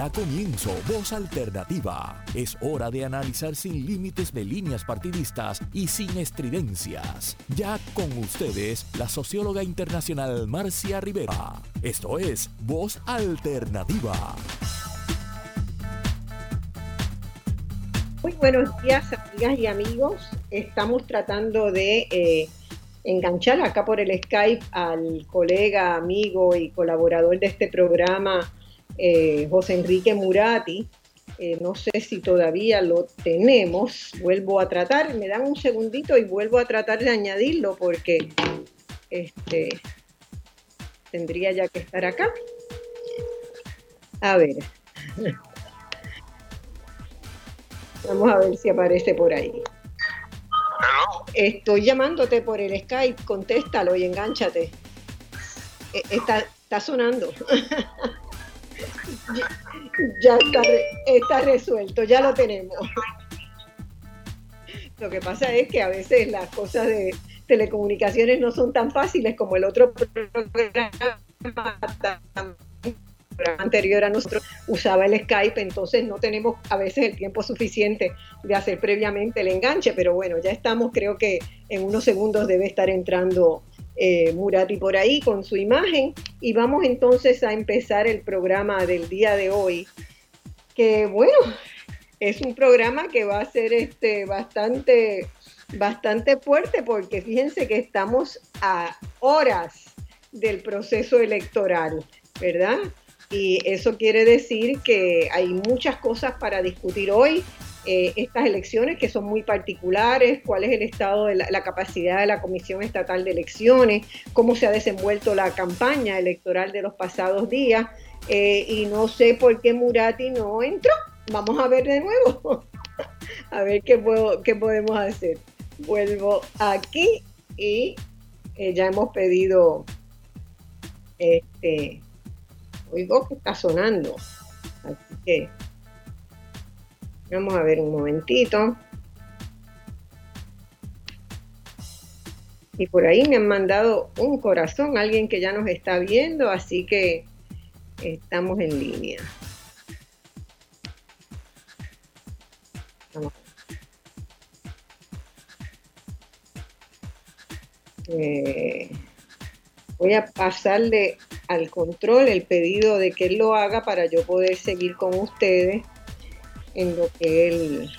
Da comienzo Voz Alternativa. Es hora de analizar sin límites de líneas partidistas y sin estridencias. Ya con ustedes, la socióloga internacional Marcia Rivera. Esto es Voz Alternativa. Muy buenos días, amigas y amigos. Estamos tratando de eh, enganchar acá por el Skype al colega, amigo y colaborador de este programa, eh, José Enrique Murati. Eh, no sé si todavía lo tenemos. Vuelvo a tratar, me dan un segundito y vuelvo a tratar de añadirlo porque este, tendría ya que estar acá. A ver. Vamos a ver si aparece por ahí. Estoy llamándote por el Skype, contéstalo y engánchate. E, está, está sonando. ya está, está resuelto, ya lo tenemos. Lo que pasa es que a veces las cosas de telecomunicaciones no son tan fáciles como el otro programa anterior a nosotros usaba el Skype, entonces no tenemos a veces el tiempo suficiente de hacer previamente el enganche, pero bueno, ya estamos, creo que en unos segundos debe estar entrando eh, Murati por ahí con su imagen y vamos entonces a empezar el programa del día de hoy, que bueno, es un programa que va a ser este bastante bastante fuerte porque fíjense que estamos a horas del proceso electoral, ¿verdad? Y eso quiere decir que hay muchas cosas para discutir hoy. Eh, estas elecciones que son muy particulares, cuál es el estado de la, capacidad de la Comisión Estatal de Elecciones, cómo se ha desenvuelto la campaña electoral de los pasados días. Eh, y no sé por qué Murati no entró. Vamos a ver de nuevo, a ver qué, puedo, qué podemos hacer. Vuelvo aquí y eh, ya hemos pedido este, oigo que está sonando. Así que vamos a ver un momentito. Y por ahí me han mandado un corazón, alguien que ya nos está viendo, así que estamos en línea. Vamos. Eh, voy a pasarle al control el pedido de que él lo haga para yo poder seguir con ustedes en lo que él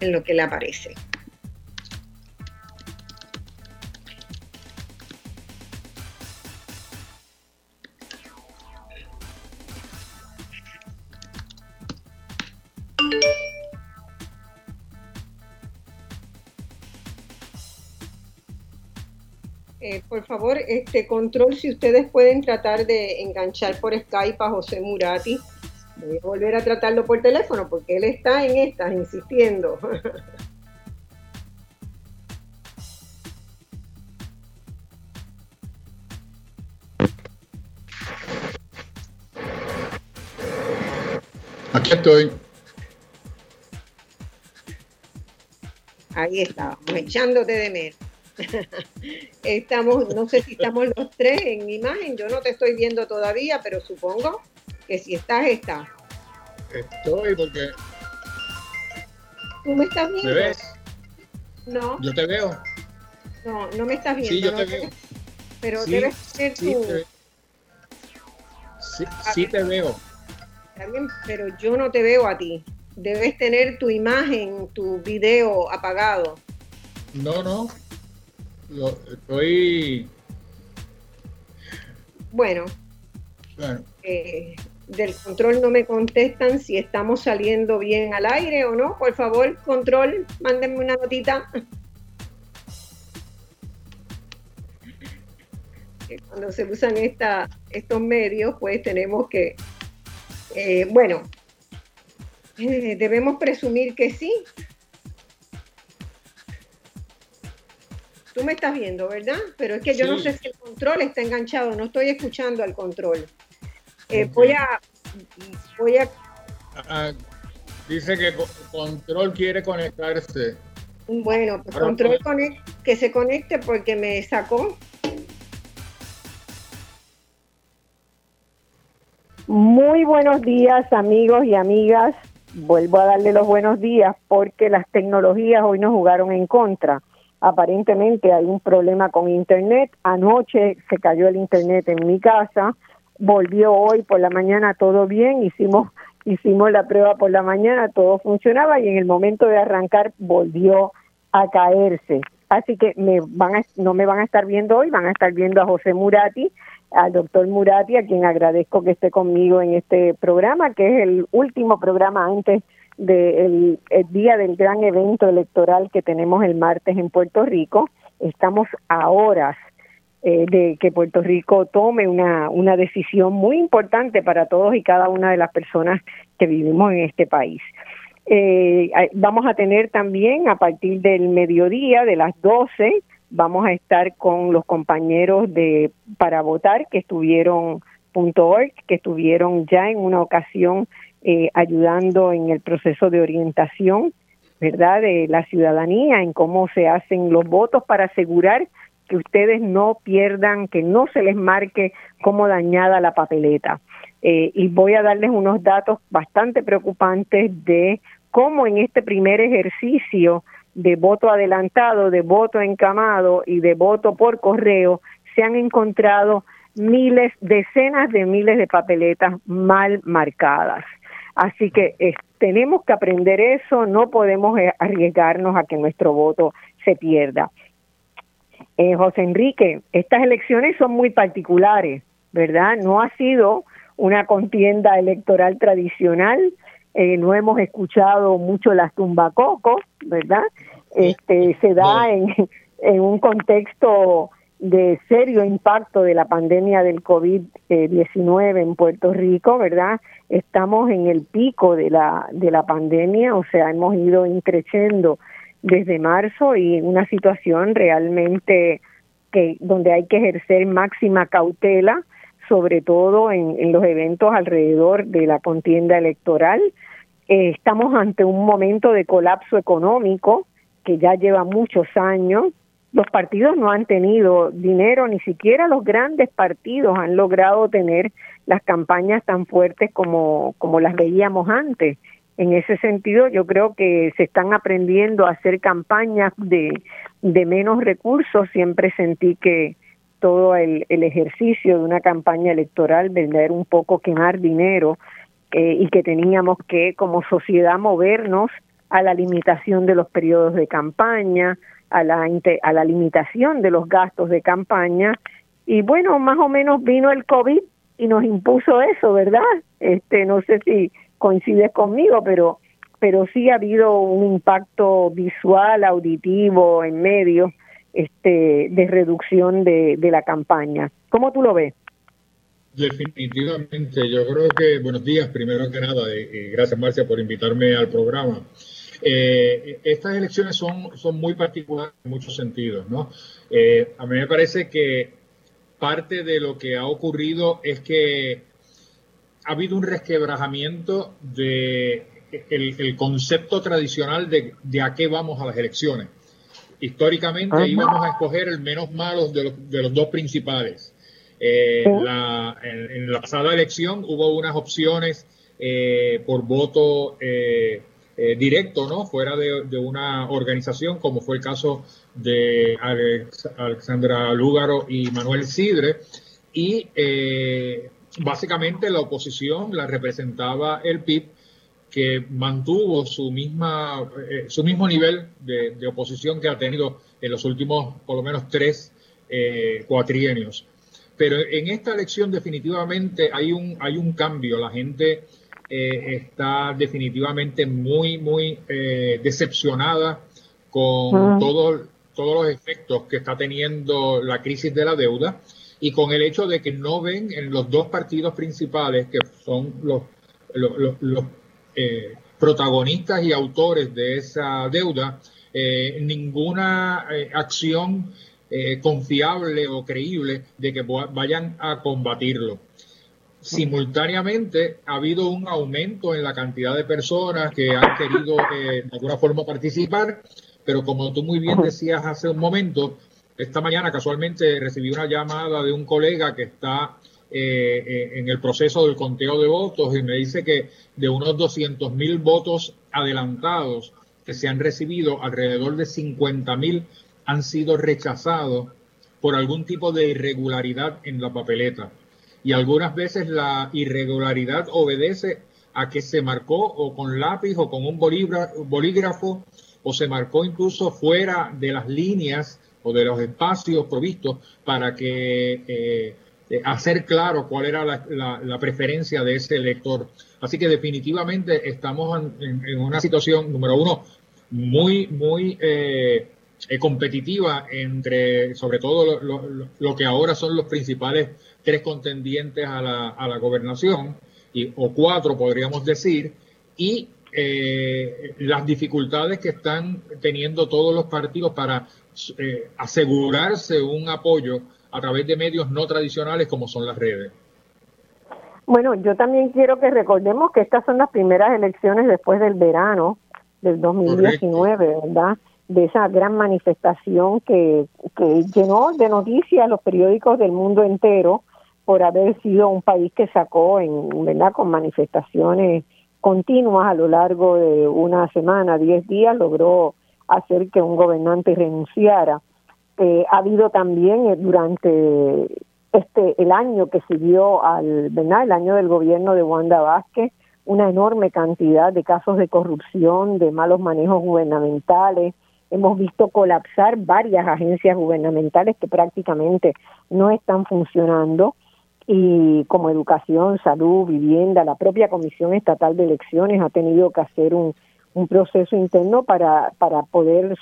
en lo que le aparece. Eh, por favor, este control, si ustedes pueden tratar de enganchar por Skype a José Murati. Voy a volver a tratarlo por teléfono porque él está en estas, insistiendo. Aquí estoy. Ahí estábamos, echándote de menos. estamos, no sé si estamos los tres en mi imagen, yo no te estoy viendo todavía, pero supongo que si estás, estás. Estoy porque... ¿Tú me estás viendo? ¿Me ves? No. Yo te veo. No, no me estás viendo. Sí, yo te veo. Pero debes tener sí. Te... Sí, sí te veo. También, pero yo no te veo a ti. Debes tener tu imagen, tu video apagado. No, no, estoy. Bueno, eh, del control no me contestan si estamos saliendo bien al aire o no. Por favor, control, mándenme una notita. Cuando se usan esta, estos medios, pues tenemos que, eh, bueno, eh, debemos presumir que sí, Tú me estás viendo, ¿verdad? Pero es que yo no sé si el control está enganchado, no estoy escuchando al control. Eh, voy a. Voy a. Ah, dice que control quiere conectarse. Bueno, pues control que se conecte porque me sacó. Muy buenos días amigos y amigas. Vuelvo a darle los buenos días porque las tecnologías hoy nos jugaron en contra. Aparentemente hay un problema con Internet. Anoche se cayó el Internet en mi casa. Volvió hoy por la mañana todo bien. Hicimos hicimos la prueba por la mañana, todo funcionaba y en el momento de arrancar volvió a caerse. Así que me van no me van a estar viendo hoy, van a estar viendo a José Murati, al doctor Murati, a quien agradezco que esté conmigo en este programa, que es el último programa antes del día del gran evento electoral que tenemos el martes en Puerto Rico. Estamos a horas eh, de que Puerto Rico tome una, una decisión muy importante para todos y cada una de las personas que vivimos en este país. Eh, vamos a tener también a partir del mediodía, de las 12, vamos a estar con los compañeros de para votar que estuvieron .org, que estuvieron ya en una ocasión eh, ayudando en el proceso de orientación, ¿verdad?, de la ciudadanía, en cómo se hacen los votos para asegurar que ustedes no pierdan, que no se les marque como dañada la papeleta. Eh, y voy a darles unos datos bastante preocupantes de cómo en este primer ejercicio de voto adelantado, de voto encamado y de voto por correo, se han encontrado miles, decenas de miles de papeletas mal marcadas. Así que eh, tenemos que aprender eso, no podemos eh, arriesgarnos a que nuestro voto se pierda. Eh, José Enrique, estas elecciones son muy particulares, ¿verdad? No ha sido una contienda electoral tradicional, eh, no hemos escuchado mucho las tumbacocos, ¿verdad? Este, se da en, en un contexto de serio impacto de la pandemia del COVID-19 en Puerto Rico, ¿verdad? Estamos en el pico de la, de la pandemia, o sea, hemos ido increciendo desde marzo y una situación realmente que donde hay que ejercer máxima cautela, sobre todo en, los eventos alrededor de la contienda electoral. Eh, estamos ante un momento de colapso económico que ya lleva muchos años. Los partidos no han tenido dinero, ni siquiera los grandes partidos han logrado tener las campañas tan fuertes como, como las veíamos antes. En ese sentido, yo creo que se están aprendiendo a hacer campañas de, de menos recursos. Siempre sentí que todo el, el ejercicio de una campaña electoral, vender un poco quemar dinero eh, y que teníamos que como sociedad movernos a la limitación de los periodos de campaña, a la, a la limitación de los gastos de campaña. Y bueno, más o menos vino el COVID y nos impuso eso, ¿verdad? Este, no sé si coincides conmigo, pero, pero sí ha habido un impacto visual, auditivo, en medio, este, de reducción de, de la campaña. ¿Cómo tú lo ves? Definitivamente, yo creo que, buenos días, primero que nada, y gracias Marcia por invitarme al programa. Eh, estas elecciones son, son muy particulares en muchos sentidos, ¿no? Eh, a mí me parece que parte de lo que ha ocurrido es que ha habido un resquebrajamiento de el, concepto tradicional de, de, a qué vamos a las elecciones. Históricamente íbamos a escoger el menos malo de los, de los dos principales. Eh, la, en, la pasada elección hubo unas opciones eh, por voto eh, directo, ¿no? Fuera de, de, una organización, como fue el caso de Alexandra Lúgaro y Manuel Sidre. Y básicamente la oposición la representaba el PIB, que mantuvo su, misma, eh, su mismo nivel de, oposición que ha tenido en los últimos por lo menos tres eh, cuatrienios. Pero en esta elección definitivamente hay un, hay un cambio. La gente eh, está definitivamente muy, muy decepcionada con todos los efectos que está teniendo la crisis de la deuda y con el hecho de que no ven en los dos partidos principales, que son los, los, eh, protagonistas y autores de esa deuda, eh, ninguna eh, acción confiable o creíble de que vayan a combatirlo. Simultáneamente ha habido un aumento en la cantidad de personas que han querido de alguna forma participar, pero como tú muy bien decías hace un momento, esta mañana casualmente recibí una llamada de un colega que está en el proceso del conteo de votos y me dice que de unos 200 mil votos adelantados que se han recibido, alrededor de 50 mil han sido rechazados por algún tipo de irregularidad en la papeleta. Y algunas veces la irregularidad obedece a que se marcó o con lápiz o con un bolígrafo o se marcó incluso fuera de las líneas de los espacios provistos para que eh, eh, hacer claro cuál era la, preferencia de ese elector. Así que definitivamente estamos en, una situación, número uno, muy, muy eh, competitiva entre, sobre todo, lo, que ahora son los principales tres contendientes a la, a la gobernación o cuatro podríamos decir, y las dificultades que están teniendo todos los partidos para eh, asegurarse un apoyo a través de medios no tradicionales como son las redes. Bueno, yo también quiero que recordemos que estas son las primeras elecciones después del verano del 2019, ¿verdad? De esa gran manifestación que, que llenó de noticias los periódicos del mundo entero por haber sido un país que sacó en verdad con manifestaciones continuas a lo largo de una semana, diez días, logró hacer que un gobernante renunciara. Eh, ha habido también eh, durante este el año que siguió al ¿verdad? el año del gobierno de Wanda Vázquez una enorme cantidad de casos de corrupción, de malos manejos gubernamentales. Hemos visto colapsar varias agencias gubernamentales que prácticamente no están funcionando y como educación, salud, vivienda, la propia Comisión Estatal de Elecciones ha tenido que hacer un, un proceso interno para, para poder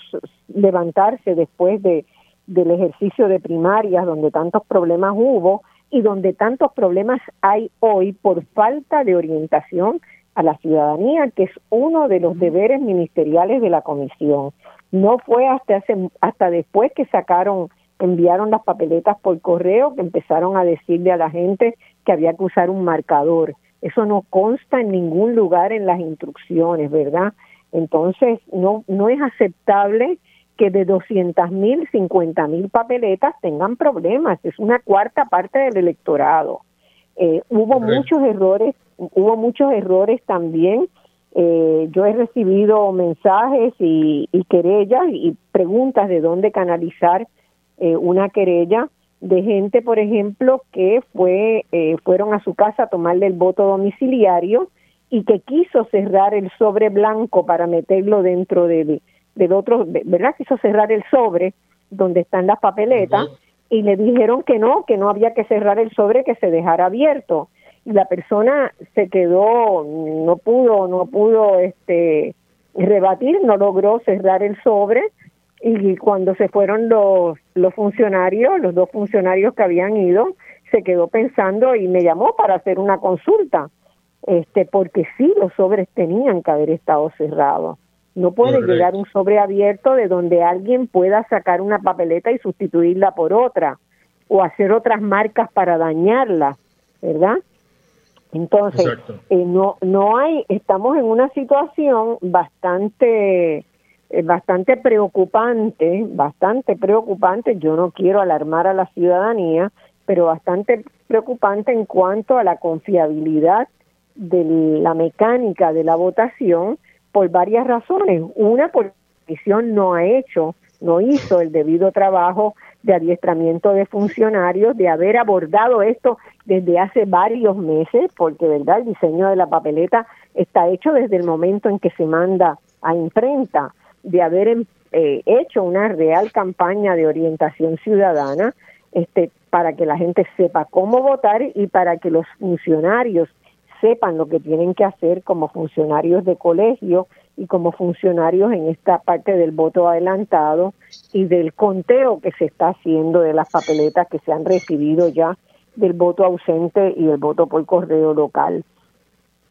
levantarse después de, del ejercicio de primarias donde tantos problemas hubo y donde tantos problemas hay hoy por falta de orientación a la ciudadanía, que es uno de los deberes ministeriales de la comisión. No fue hasta hace, hasta después que sacaron enviaron las papeletas por correo que empezaron a decirle a la gente que había que usar un marcador. Eso no consta en ningún lugar en las instrucciones, ¿verdad? Entonces, no, no es aceptable que de 200 mil, 50 mil papeletas tengan problemas. Es una cuarta parte del electorado. Eh, hubo muchos errores, hubo muchos errores también. Eh, yo he recibido mensajes y, y querellas y preguntas de dónde canalizar eh, una querella de gente, por ejemplo, que fue eh, fueron a su casa a tomarle el voto domiciliario y que quiso cerrar el sobre blanco para meterlo dentro del, del otro, ¿verdad? Quiso cerrar el sobre donde están las papeletas y le dijeron que no, que no había que cerrar el sobre, que se dejara abierto. Y la persona se quedó, no pudo, no pudo este rebatir, no logró cerrar el sobre y cuando se fueron los, los funcionarios, los dos funcionarios que habían ido, se quedó pensando y me llamó para hacer una consulta, este, porque sí los sobres tenían que haber estado cerrados. No puede llegar un sobre abierto de donde alguien pueda sacar una papeleta y sustituirla por otra o hacer otras marcas para dañarla, ¿verdad? Entonces, eh, no no hay estamos en una situación bastante es bastante preocupante, bastante preocupante, yo no quiero alarmar a la ciudadanía, pero bastante preocupante en cuanto a la confiabilidad de la mecánica de la votación por varias razones. Una, porque la comisión no ha hecho, no hizo el debido trabajo de adiestramiento de funcionarios, de haber abordado esto desde hace varios meses, porque verdad el diseño de la papeleta está hecho desde el momento en que se manda a imprenta de haber em, eh, hecho una real campaña de orientación ciudadana este, para que la gente sepa cómo votar y para que los funcionarios sepan lo que tienen que hacer como funcionarios de colegio y como funcionarios en esta parte del voto adelantado y del conteo que se está haciendo de las papeletas que se han recibido ya del voto ausente y el voto por correo local.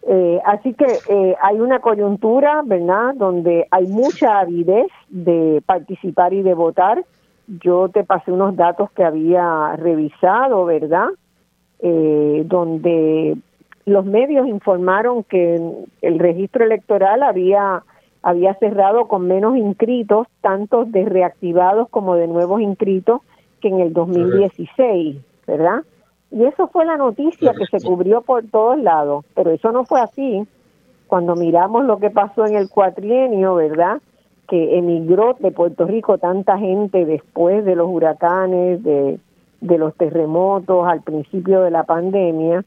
Eh, así que eh, hay una coyuntura, ¿verdad?, donde hay mucha avidez de participar y de votar. Yo te pasé unos datos que había revisado, ¿verdad?, eh, donde los medios informaron que el registro electoral había había cerrado con menos inscritos, tanto de reactivados como de nuevos inscritos, que en el 2016, ¿verdad? Y eso fue la noticia que se cubrió por todos lados, pero eso no fue así. Cuando miramos lo que pasó en el cuatrienio, ¿verdad? Que emigró de Puerto Rico tanta gente después de los huracanes, de, de los terremotos, al principio de la pandemia,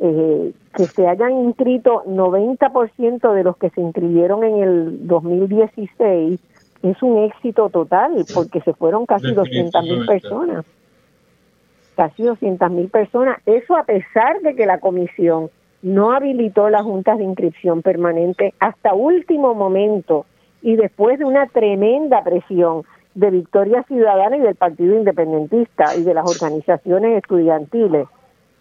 eh, que se hayan inscrito 90% de los que se inscribieron en el 2016 es un éxito total porque se fueron casi 200 mil personas. Casi 200 mil personas. Eso a pesar de que la comisión no habilitó las juntas de inscripción permanente hasta último momento y después de una tremenda presión de Victoria Ciudadana y del Partido Independentista y de las organizaciones estudiantiles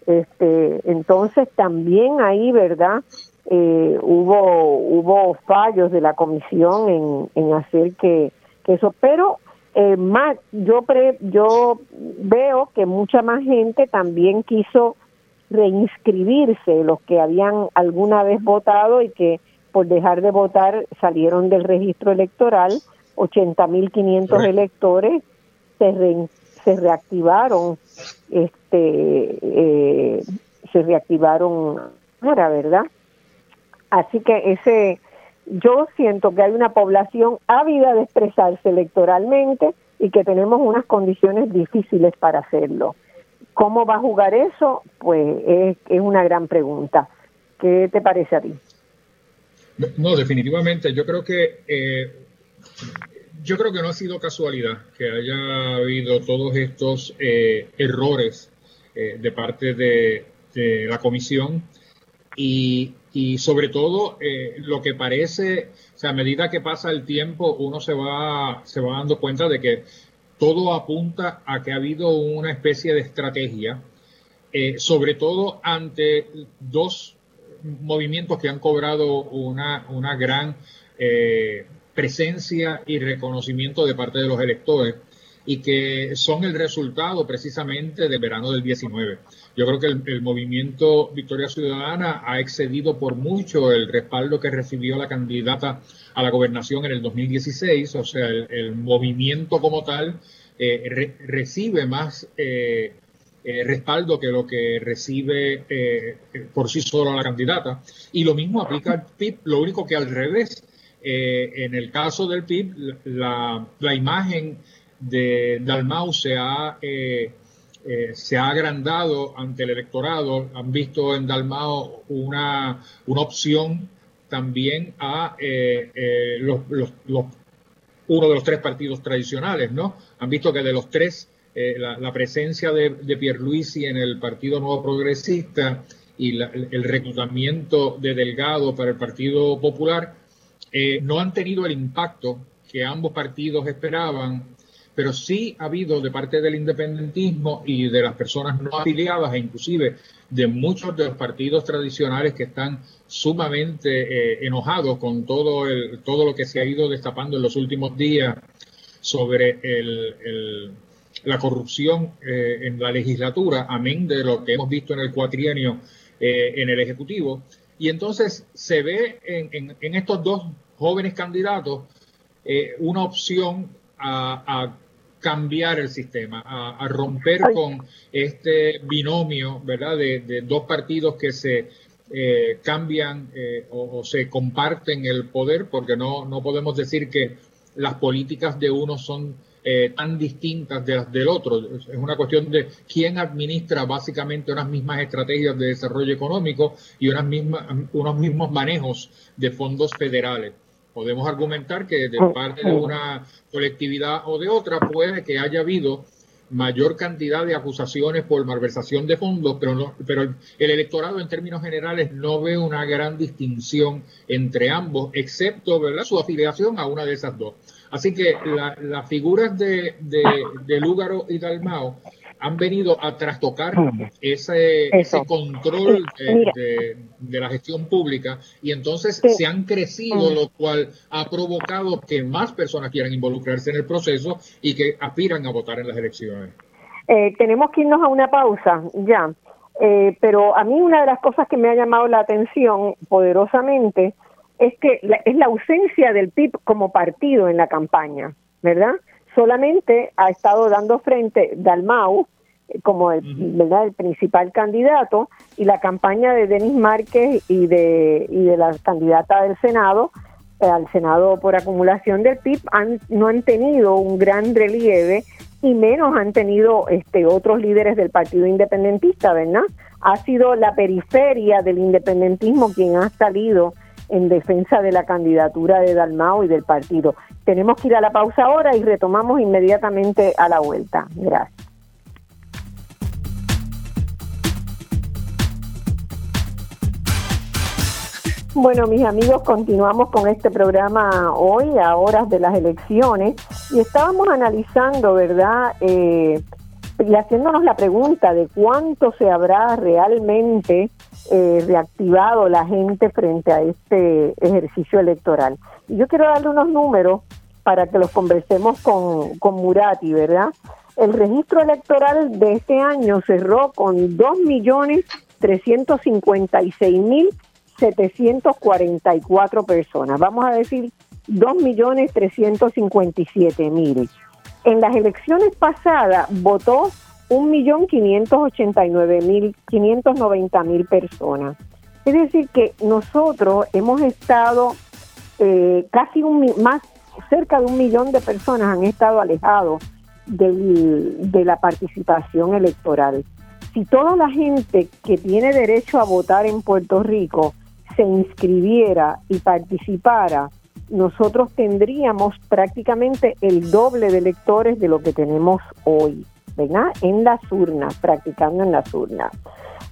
este, entonces también ahí, ¿verdad? Eh, hubo hubo fallos de la comisión en, en hacer que, eso, pero eh, más yo pre, yo veo que mucha más gente también quiso reinscribirse, los que habían alguna vez votado y que por dejar de votar salieron del registro electoral, 80.500 electores se, se reactivaron este eh, se reactivaron ahora, ¿verdad? Así que ese yo siento que hay una población ávida de expresarse electoralmente y que tenemos unas condiciones difíciles para hacerlo. ¿Cómo va a jugar eso? Pues es, es una gran pregunta. ¿Qué te parece a ti? No, definitivamente. Yo creo que eh, yo creo que no ha sido casualidad que haya habido todos estos eh, errores eh, de parte de, la comisión. Y, sobre todo eh, lo que parece, o sea, a medida que pasa el tiempo uno se va, se va dando cuenta de que todo apunta a que ha habido una especie de estrategia, sobre todo ante dos movimientos que han cobrado una, una gran presencia y reconocimiento de parte de los electores y que son el resultado precisamente del verano del 19. Yo creo que el, movimiento Victoria Ciudadana ha excedido por mucho el respaldo que recibió la candidata a la gobernación en el 2016, o sea, el, movimiento como tal eh, recibe más eh, eh, respaldo que lo que recibe por sí solo la candidata. Y lo mismo aplica al PIB, lo único que al revés eh, en el caso del PIB, la, imagen de Dalmau se ha, eh, eh, se ha agrandado ante el electorado. Han visto en Dalmau una, una opción también a los, uno de los tres partidos tradicionales, ¿no? Han visto que de los tres, la, presencia de, de Pierluisi en el Partido Nuevo Progresista y el reclutamiento de Delgado para el Partido Popular eh, no han tenido el impacto que ambos partidos esperaban, pero sí ha habido de parte del independentismo y de las personas no afiliadas e inclusive de muchos de los partidos tradicionales que están sumamente eh, enojados con todo, el, todo lo que se ha ido destapando en los últimos días sobre la corrupción eh, en la legislatura, amén de lo que hemos visto en el cuatrienio en el Ejecutivo. Y entonces se ve en, estos dos jóvenes candidatos eh, una opción a, cambiar el sistema, a, romper con este binomio, ¿verdad? De, dos partidos que se eh, cambian eh, o, se comparten el poder, porque no, no podemos decir que las políticas de uno son eh, tan distintas de las del otro. Es una cuestión de quién administra básicamente unas mismas estrategias de desarrollo económico y unas mismas, unos mismos manejos de fondos federales. Podemos argumentar que de parte de una colectividad o de otra puede que haya habido mayor cantidad de acusaciones por malversación de fondos, pero, no, pero el electorado en términos generales no ve una gran distinción entre ambos, excepto ¿verdad? su afiliación a una de esas dos. Así que las figuras de, de, Lúgaro y Dalmao han venido a trastocar ese, control de, la gestión pública y entonces se han crecido, lo cual ha provocado que más personas quieran involucrarse en el proceso y que aspiran a votar en las elecciones. Eh, tenemos que irnos a una pausa ya, eh, pero a mí una de las cosas que me ha llamado la atención poderosamente es que es la ausencia del PIB como partido en la campaña, ¿verdad? Solamente ha estado dando frente Dalmau como el, ¿verdad? el principal candidato y la campaña de Denis Márquez y de, y de la candidata del Senado eh, al Senado por acumulación del PIB han, no han tenido un gran relieve y menos han tenido este otros líderes del Partido Independentista, ¿verdad? Ha sido la periferia del independentismo quien ha salido en defensa de la candidatura de Dalmao y del partido. Tenemos que ir a la pausa ahora y retomamos inmediatamente a la vuelta. Gracias. Bueno, mis amigos, continuamos con este programa hoy, a horas de las elecciones, y estábamos analizando, ¿verdad? Eh, y haciéndonos la pregunta de cuánto se habrá realmente eh, reactivado la gente frente a este ejercicio electoral. Y yo quiero darle unos números para que los conversemos con, con Murati, ¿verdad? El registro electoral de este año cerró con 2.356.000 744 personas, vamos a decir 2.357.000. En las elecciones pasadas votó 1.589.590.000 personas. Es decir, que nosotros hemos estado eh, casi un más cerca de un millón de personas han estado alejados de la participación electoral. Si toda la gente que tiene derecho a votar en Puerto Rico se inscribiera y participara, nosotros tendríamos prácticamente el doble de electores de lo que tenemos hoy, ¿verdad? En las urnas, practicando en las urnas.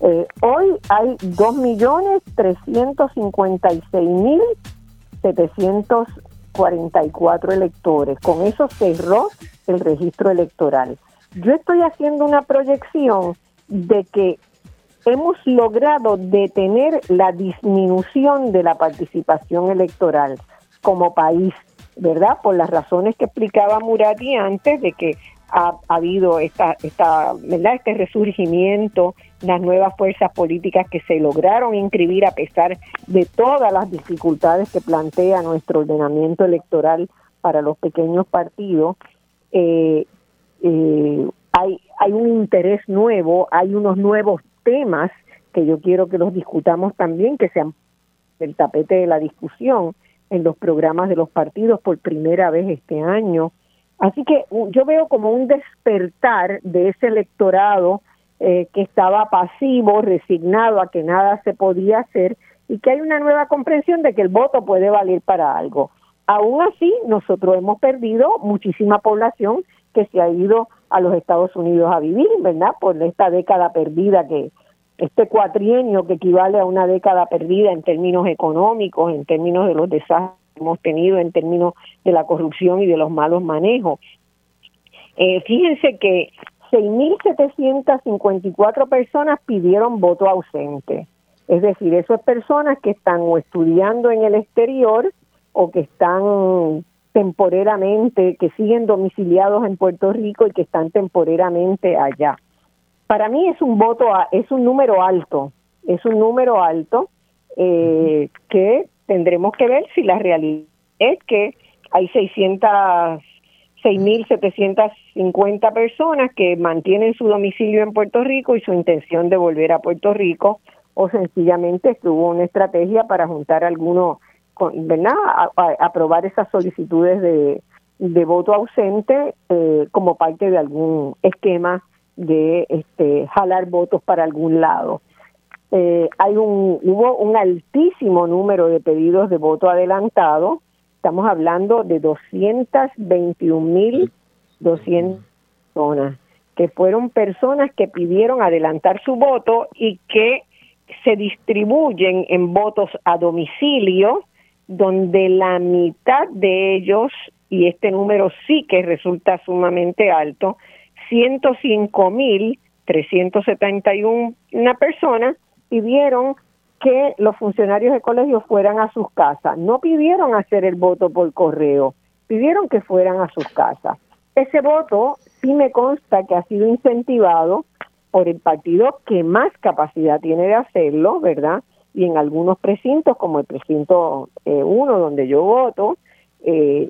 Eh, hoy hay 2.356.744 electores. Con eso cerró el registro electoral. Yo estoy haciendo una proyección de que hemos logrado detener la disminución de la participación electoral como país, ¿verdad? Por las razones que explicaba Murati antes de que ha, habido esta, esta, ¿verdad? este resurgimiento, las nuevas fuerzas políticas que se lograron inscribir a pesar de todas las dificultades que plantea nuestro ordenamiento electoral para los pequeños partidos. Eh, eh, hay, hay un interés nuevo, hay unos nuevos temas que yo quiero que los discutamos también, que sean el tapete de la discusión en los programas de los partidos por primera vez este año. Así que yo veo como un despertar de ese electorado eh, que estaba pasivo, resignado a que nada se podía hacer y que hay una nueva comprensión de que el voto puede valer para algo. Aún así, nosotros hemos perdido muchísima población que se ha ido a los Estados Unidos a vivir, ¿verdad? Por esta década perdida que este cuatrienio que equivale a una década perdida en términos económicos, en términos de los desastres que hemos tenido, en términos de la corrupción y de los malos manejos. Eh, fíjense que 6.754 personas pidieron voto ausente. Es decir, esas personas que están o estudiando en el exterior o que están temporeramente, que siguen domiciliados en Puerto Rico y que están temporeramente allá. Para mí es un voto, es un número alto, es un número alto eh, que tendremos que ver si la realidad es que hay 600, 6.750 personas que mantienen su domicilio en Puerto Rico y su intención de volver a Puerto Rico o sencillamente estuvo una estrategia para juntar algunos ¿verdad? A, aprobar esas solicitudes de, de voto ausente eh, como parte de algún esquema de este, jalar votos para algún lado. Eh, hay un hubo un altísimo número de pedidos de voto adelantado. Estamos hablando de 221.200 personas que fueron personas que pidieron adelantar su voto y que se distribuyen en votos a domicilio donde la mitad de ellos, y este número sí que resulta sumamente alto, 105.371 personas pidieron que los funcionarios de colegio fueran a sus casas. No pidieron hacer el voto por correo, pidieron que fueran a sus casas. Ese voto sí me consta que ha sido incentivado por el partido que más capacidad tiene de hacerlo, ¿verdad? y en algunos precintos, como el precinto 1, eh, donde yo voto, eh,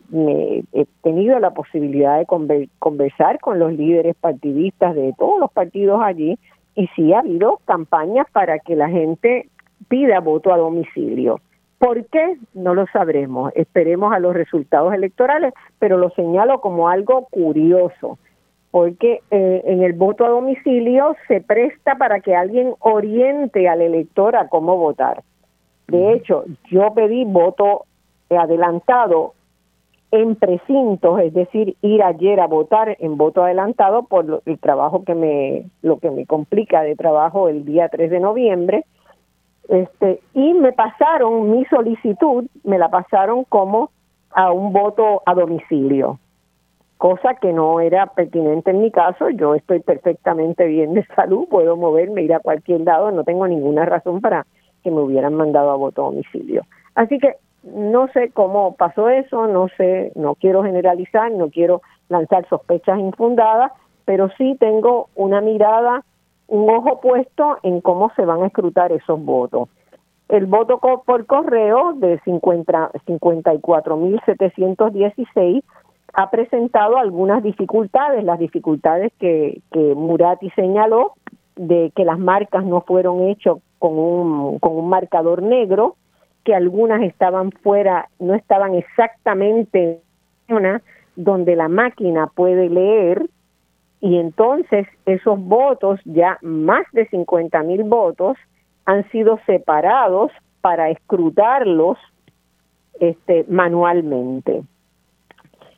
he tenido la posibilidad de conversar con los líderes partidistas de todos los partidos allí y sí ha habido campañas para que la gente pida voto a domicilio. ¿Por qué? No lo sabremos. Esperemos a los resultados electorales, pero lo señalo como algo curioso, porque eh, en el voto a domicilio se presta para que alguien oriente al elector a cómo votar. De hecho, yo pedí voto adelantado en precintos, es decir, ir ayer a votar en voto adelantado por el trabajo que me, lo que me complica de trabajo el día 3 de noviembre, este, y me pasaron mi solicitud, me la pasaron como a un voto a domicilio, cosa que no era pertinente en mi caso, yo estoy perfectamente bien de salud, puedo moverme, ir a cualquier lado, no tengo ninguna razón para que me hubieran mandado a voto a domicilio. Así que no sé cómo pasó eso, no sé, no quiero generalizar, no quiero lanzar sospechas infundadas, pero sí tengo una mirada, un ojo puesto en cómo se van a escrutar esos votos. El voto por correo de 54.716 ha presentado algunas dificultades, las dificultades que, que Murati señaló de que las marcas no fueron hechas con un, con un marcador negro, que algunas estaban fuera, no estaban exactamente una donde la máquina puede leer y entonces esos votos, ya más de 50 mil votos, han sido separados para escrutarlos este, manualmente.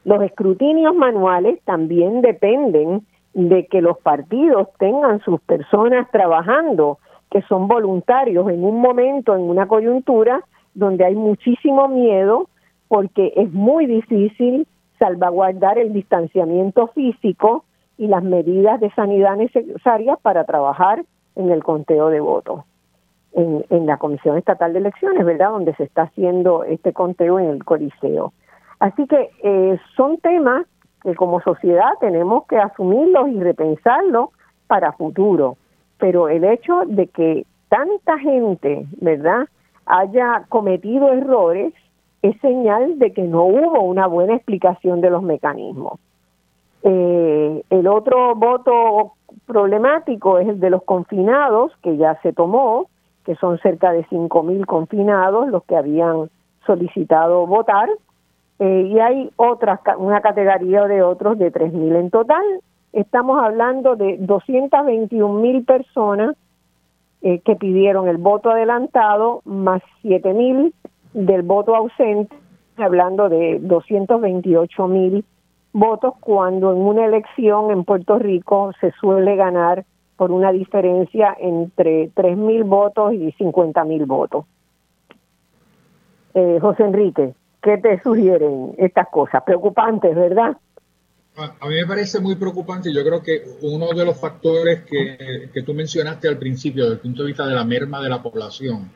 Los escrutinios manuales también dependen de que los partidos tengan sus personas trabajando, que son voluntarios en un momento, en una coyuntura, donde hay muchísimo miedo porque es muy difícil salvaguardar el distanciamiento físico y las medidas de sanidad necesarias para trabajar en el conteo de votos. En, en, la Comisión Estatal de Elecciones, ¿verdad? Donde se está haciendo este conteo en el Coliseo. Así que eh, son temas que como sociedad tenemos que asumirlos y repensarlos para futuro. Pero el hecho de que tanta gente, ¿verdad? Haya cometido errores es señal de que no hubo una buena explicación de los mecanismos. Eh, el otro voto problemático es el de los confinados, que ya se tomó, que son cerca de 5.000 confinados los que habían solicitado votar, eh, y hay otra, una categoría de otros de 3.000 en total. Estamos hablando de 221.000 personas eh, que pidieron el voto adelantado más 7 mil del voto ausente, hablando de 228 mil votos, cuando en una elección en Puerto Rico se suele ganar por una diferencia entre 3 mil votos y 50 mil votos. Eh, José Enrique, ¿qué te sugieren estas cosas? Preocupantes, ¿verdad? A mí me parece muy preocupante. Yo creo que uno de los factores que, que tú mencionaste al principio, desde el punto de vista de la merma de la población,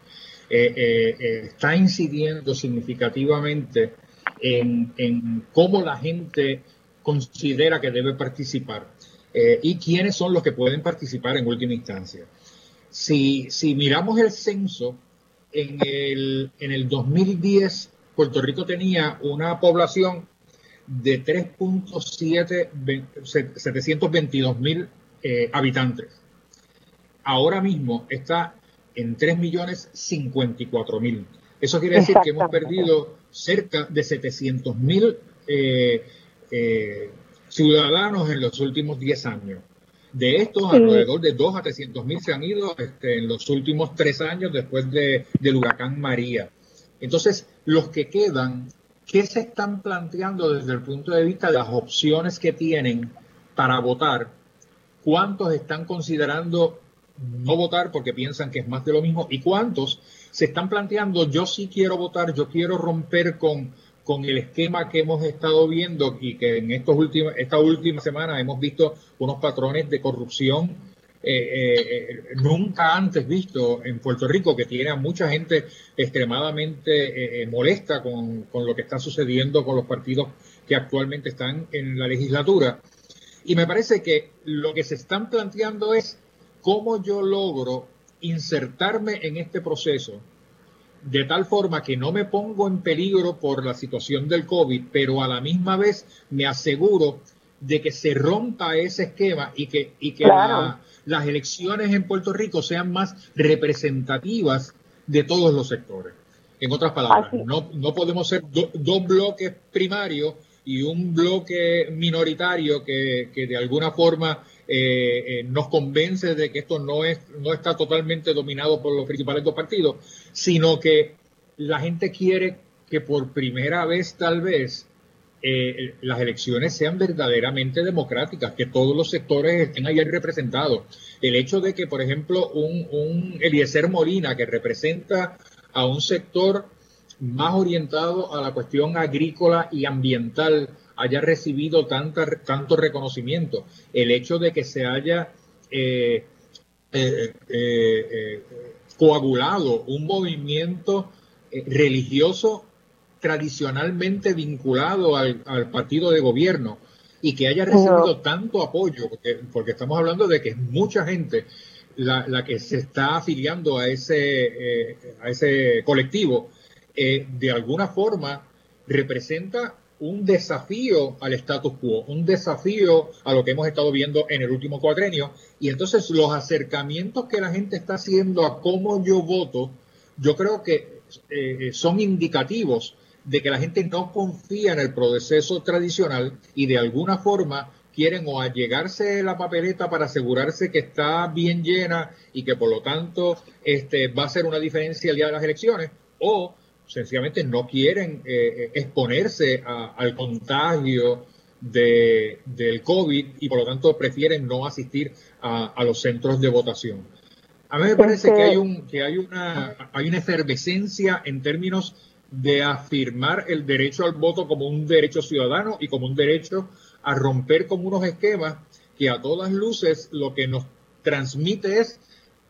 eh, eh, eh, está incidiendo significativamente en, en, cómo la gente considera que debe participar y quiénes son los que pueden participar en última instancia. Si, si miramos el censo, en el, en el 2010 Puerto Rico tenía una población de 3.7 722 mil eh, habitantes. Ahora mismo está en 3 millones 54 mil. Eso quiere decir que hemos perdido cerca de 700 mil eh, eh, ciudadanos en los últimos 10 años. De estos, alrededor de 2 a 300 mil se han ido este, en los últimos 3 años después de, del huracán María. Entonces, los que quedan ¿Qué se están planteando desde el punto de vista de las opciones que tienen para votar? ¿Cuántos están considerando no votar porque piensan que es más de lo mismo? ¿Y cuántos se están planteando yo sí quiero votar, yo quiero romper con, con el esquema que hemos estado viendo y que en estos últimos, esta última semana hemos visto unos patrones de corrupción eh, eh, nunca antes visto en Puerto Rico, que tiene a mucha gente extremadamente eh, molesta con, con, lo que está sucediendo con los partidos que actualmente están en la legislatura. Y me parece que lo que se están planteando es cómo yo logro insertarme en este proceso de tal forma que no me pongo en peligro por la situación del COVID, pero a la misma vez me aseguro de que se rompa ese esquema y que, y que las elecciones en Puerto Rico sean más representativas de todos los sectores. En otras palabras, no, no podemos ser dos bloques primarios y un bloque minoritario que, que de alguna forma eh, eh, nos convence de que esto no, es, no está totalmente dominado por los principales dos partidos, sino que la gente quiere que por primera vez tal vez eh, las elecciones sean verdaderamente democráticas, que todos los sectores estén ahí representados. El hecho de que, por ejemplo, un, un Eliezer Molina, que representa a un sector más orientado a la cuestión agrícola y ambiental, haya recibido tanta, tanto reconocimiento. El hecho de que se haya eh, eh, coagulado un movimiento religioso tradicionalmente vinculado al, partido de gobierno y que haya recibido tanto apoyo, porque, estamos hablando de que es mucha gente la, que se está afiliando a ese, a ese colectivo, de alguna forma representa un desafío al status quo, un desafío a lo que hemos estado viendo en el último cuadrenio. Y entonces los acercamientos que la gente está haciendo a cómo yo voto, yo creo que eh, son indicativos de que la gente no confía en el proceso tradicional y de alguna forma quieren o allegarse la papeleta para asegurarse que está bien llena y que por lo tanto este, va a ser una diferencia el día de las elecciones, o sencillamente no quieren eh, eh, exponerse al contagio de, del COVID y por lo tanto prefieren no asistir a, los centros de votación. A mí me parece que hay, un, que hay, una, hay una efervescencia en términos de afirmar el derecho al voto como un derecho ciudadano y como un derecho a romper con unos esquemas que a todas luces lo que nos transmite es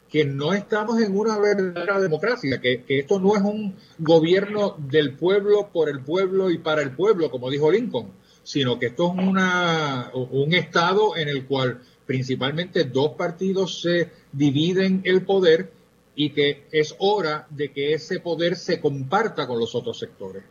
que no estamos en una verdadera democracia, que, esto no es un gobierno del pueblo, por el pueblo y para el pueblo, como dijo Lincoln, sino que esto es una, un estado en el cual principalmente dos partidos se dividen el poder y que es hora de que ese poder se comparta con los otros sectores.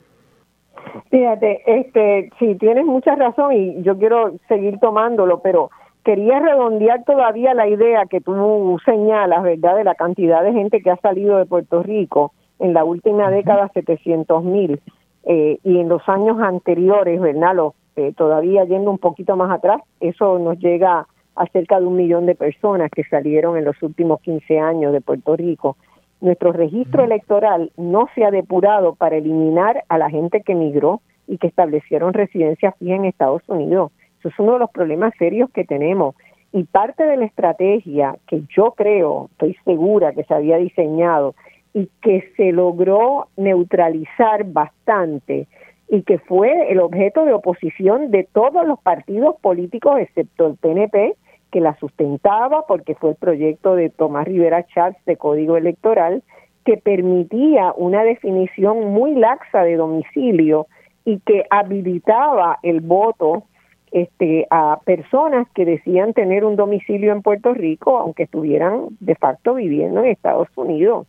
Fíjate, este, sí, tienes mucha razón y yo quiero seguir tomándolo, pero quería redondear todavía la idea que tú señalas, ¿verdad?, de la cantidad de gente que ha salido de Puerto Rico en la última década, 700 mil, eh, y en los años anteriores, ¿verdad?, los, eh, todavía yendo un poquito más atrás, eso nos llega a cerca de un millón de personas que salieron en los últimos 15 años de Puerto Rico. Nuestro registro electoral no se ha depurado para eliminar a la gente que emigró y que establecieron residencia fija en Estados Unidos eso es uno de los problemas serios que tenemos. Y parte de la estrategia que yo creo, estoy segura que se había diseñado y que se logró neutralizar bastante y que fue el objeto de oposición de todos los partidos políticos excepto el PNP, que la sustentaba porque fue el proyecto de Tomás Rivera Chávez de Código Electoral, que permitía una definición muy laxa de domicilio y que habilitaba el voto este, a personas que decían tener un domicilio en Puerto Rico, aunque estuvieran de facto viviendo en Estados Unidos.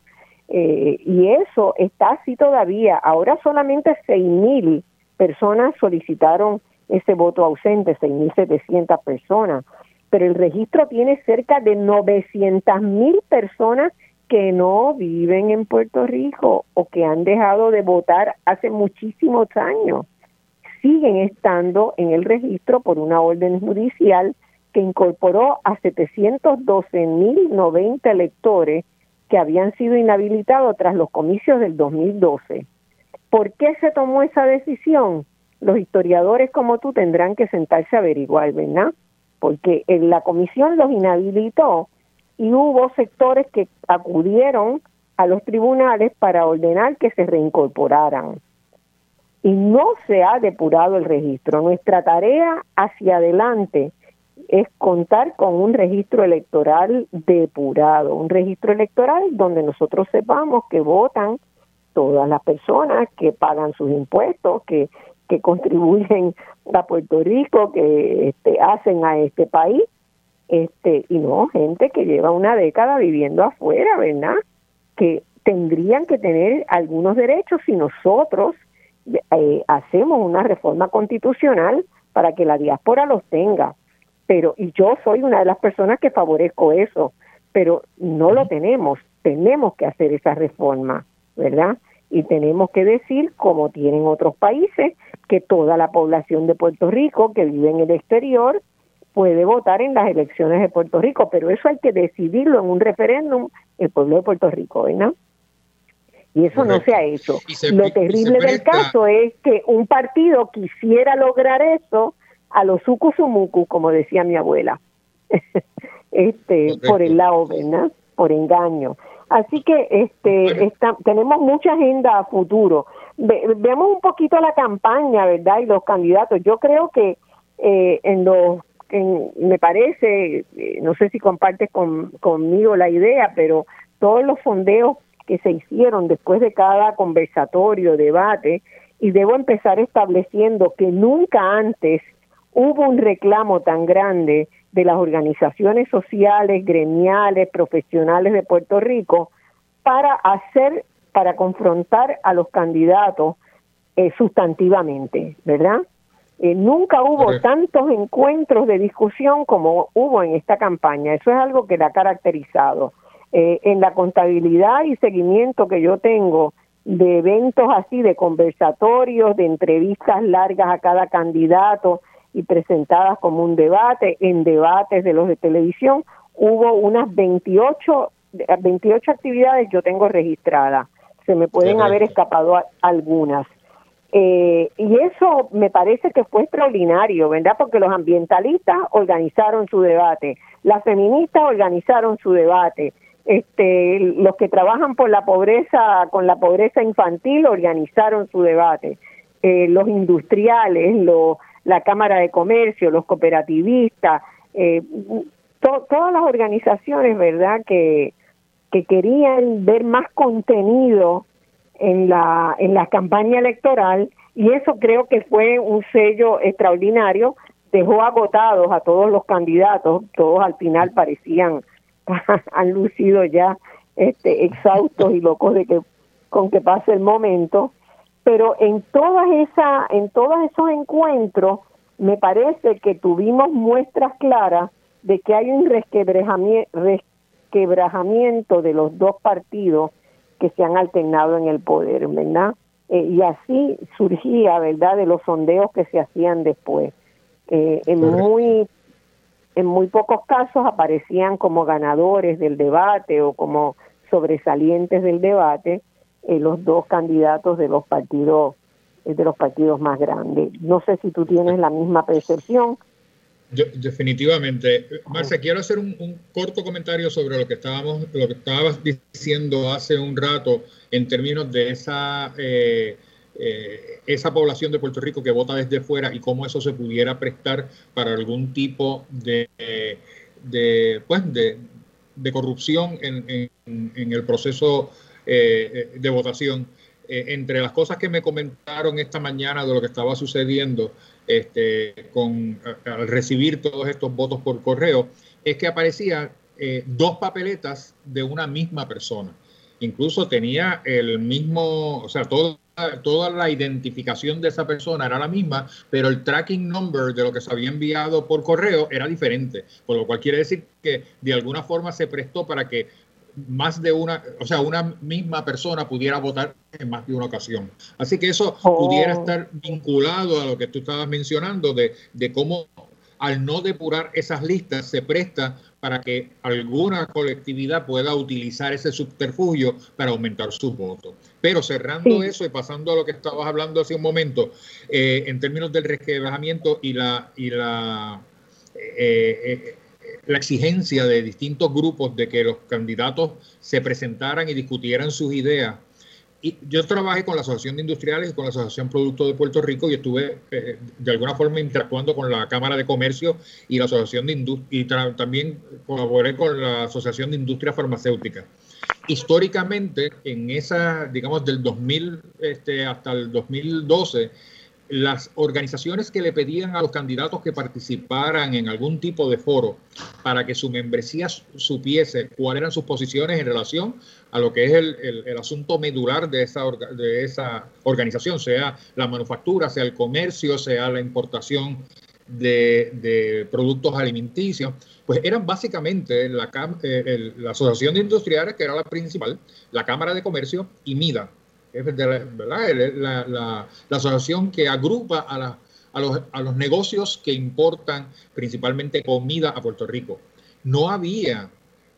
Eh, y eso está así todavía. Ahora solamente 6.000 personas solicitaron ese voto ausente, 6.700 personas, pero el registro tiene cerca de 900.000 personas que no viven en Puerto Rico o que han dejado de votar hace muchísimos años siguen estando en el registro por una orden judicial que incorporó a 712.090 electores que habían sido inhabilitados tras los comicios del 2012. ¿Por qué se tomó esa decisión? Los historiadores como tú tendrán que sentarse a averiguar, ¿verdad? Porque en la comisión los inhabilitó y hubo sectores que acudieron a los tribunales para ordenar que se reincorporaran y no se ha depurado el registro. Nuestra tarea hacia adelante es contar con un registro electoral depurado, un registro electoral donde nosotros sepamos que votan todas las personas que pagan sus impuestos, que, que contribuyen a Puerto Rico, que este, hacen a este país, este, y no gente que lleva una década viviendo afuera, ¿verdad? Que tendrían que tener algunos derechos si nosotros eh, hacemos una reforma constitucional para que la diáspora los tenga. Pero, y yo soy una de las personas que favorezco eso, pero no lo tenemos. Tenemos que hacer esa reforma, ¿verdad? Y tenemos que decir, como tienen otros países, que toda la población de Puerto Rico que vive en el exterior puede votar en las elecciones de Puerto Rico, pero eso hay que decidirlo en un referéndum el pueblo de Puerto Rico, ¿verdad? Y eso no se ha hecho. Lo terrible del caso es que un partido quisiera lograr eso a los sucusumucu, como decía mi abuela, este, por el lado, ¿verdad? Por engaño. Así que este, tenemos mucha agenda a futuro. veamos un poquito la campaña, ¿verdad? Y los candidatos. Yo creo que eh, en los me parece, eh, no sé si compartes conmigo la idea, pero todos los sondeos que se hicieron después de cada conversatorio, debate, y debo empezar estableciendo que nunca antes hubo un reclamo tan grande de las organizaciones sociales, gremiales, profesionales de Puerto Rico para hacer, para confrontar a los candidatos eh, sustantivamente, ¿verdad? Eh, nunca hubo tantos encuentros de discusión como hubo en esta campaña. Eso es algo que la ha caracterizado. Eh, en la contabilidad y seguimiento que yo tengo de eventos así, de conversatorios, de entrevistas largas a cada candidato y presentadas como un debate, en debates de los de televisión, hubo unas 28, 28 actividades yo tengo registradas. Se me pueden haber escapado algunas. Eh, y eso me parece que fue extraordinario, ¿verdad? Porque los ambientalistas organizaron su debate, las feministas organizaron su debate, este, los que trabajan por la pobreza, con la pobreza infantil, organizaron su debate, eh, los industriales, la Cámara de Comercio, los cooperativistas, eh, todas las organizaciones, ¿verdad? Que, que querían ver más contenido en la, en la campaña electoral y eso creo que fue un sello extraordinario, dejó agotados a todos los candidatos, todos al final parecían, han lucido ya este, exhaustos y locos de que con que pase el momento, pero en todas esa, en todos esos encuentros me parece que tuvimos muestras claras de que hay un resquebrajamiento de los dos partidos que se han alternado en el poder, ¿verdad? Eh, y así surgía, ¿verdad?, de los sondeos que se hacían después. Eh, en muy en muy pocos casos aparecían como ganadores del debate o como sobresalientes del debate eh, los dos candidatos de los partidos de los partidos más grandes. No sé si tú tienes la misma percepción, definitivamente. Marcia, quiero hacer un, corto comentario sobre lo que estábamos, lo que estabas diciendo hace un rato en términos de esa eh, eh, esa población de Puerto Rico que vota desde fuera y cómo eso se pudiera prestar para algún tipo de, de pues de, corrupción en, el proceso eh, de votación. entre las cosas que me comentaron esta mañana de lo que estaba sucediendo, este, con, al recibir todos estos votos por correo, es que aparecían eh, dos papeletas de una misma persona. Incluso tenía el mismo, o sea, toda, toda la identificación de esa persona era la misma, pero el tracking number de lo que se había enviado por correo era diferente, por lo cual quiere decir que de alguna forma se prestó para que más de una, o sea, una misma persona pudiera votar en más de una ocasión. Así que eso pudiera oh. estar vinculado a lo que tú estabas mencionando de, de cómo al no depurar esas listas se presta para que alguna colectividad pueda utilizar ese subterfugio para aumentar sus votos. Pero cerrando eso y pasando a lo que estabas hablando hace un momento, eh, en términos del resquebrajamiento y la, y la eh, eh, la exigencia de distintos grupos de que los candidatos se presentaran y discutieran sus ideas. Y yo trabajé con la Asociación de Industriales y con la Asociación Producto de Puerto Rico y estuve eh, de alguna forma interactuando con la Cámara de Comercio y la Asociación de Industria y también colaboré con la Asociación de Industria Farmacéutica. Históricamente, en esa, digamos, del 2000 este, hasta el 2012, las organizaciones que le pedían a los candidatos que participaran en algún tipo de foro para que su membresía supiese cuáles eran sus posiciones en relación a lo que es el, el, asunto medular de esa, de esa organización, sea la manufactura, sea el comercio, sea la importación de, de productos alimenticios, pues eran básicamente la, eh, la Asociación de Industriales, que era la principal, la Cámara de Comercio y MIDA, es La, la, asociación que agrupa a, a, los, a los negocios que importan principalmente comida a Puerto Rico. No había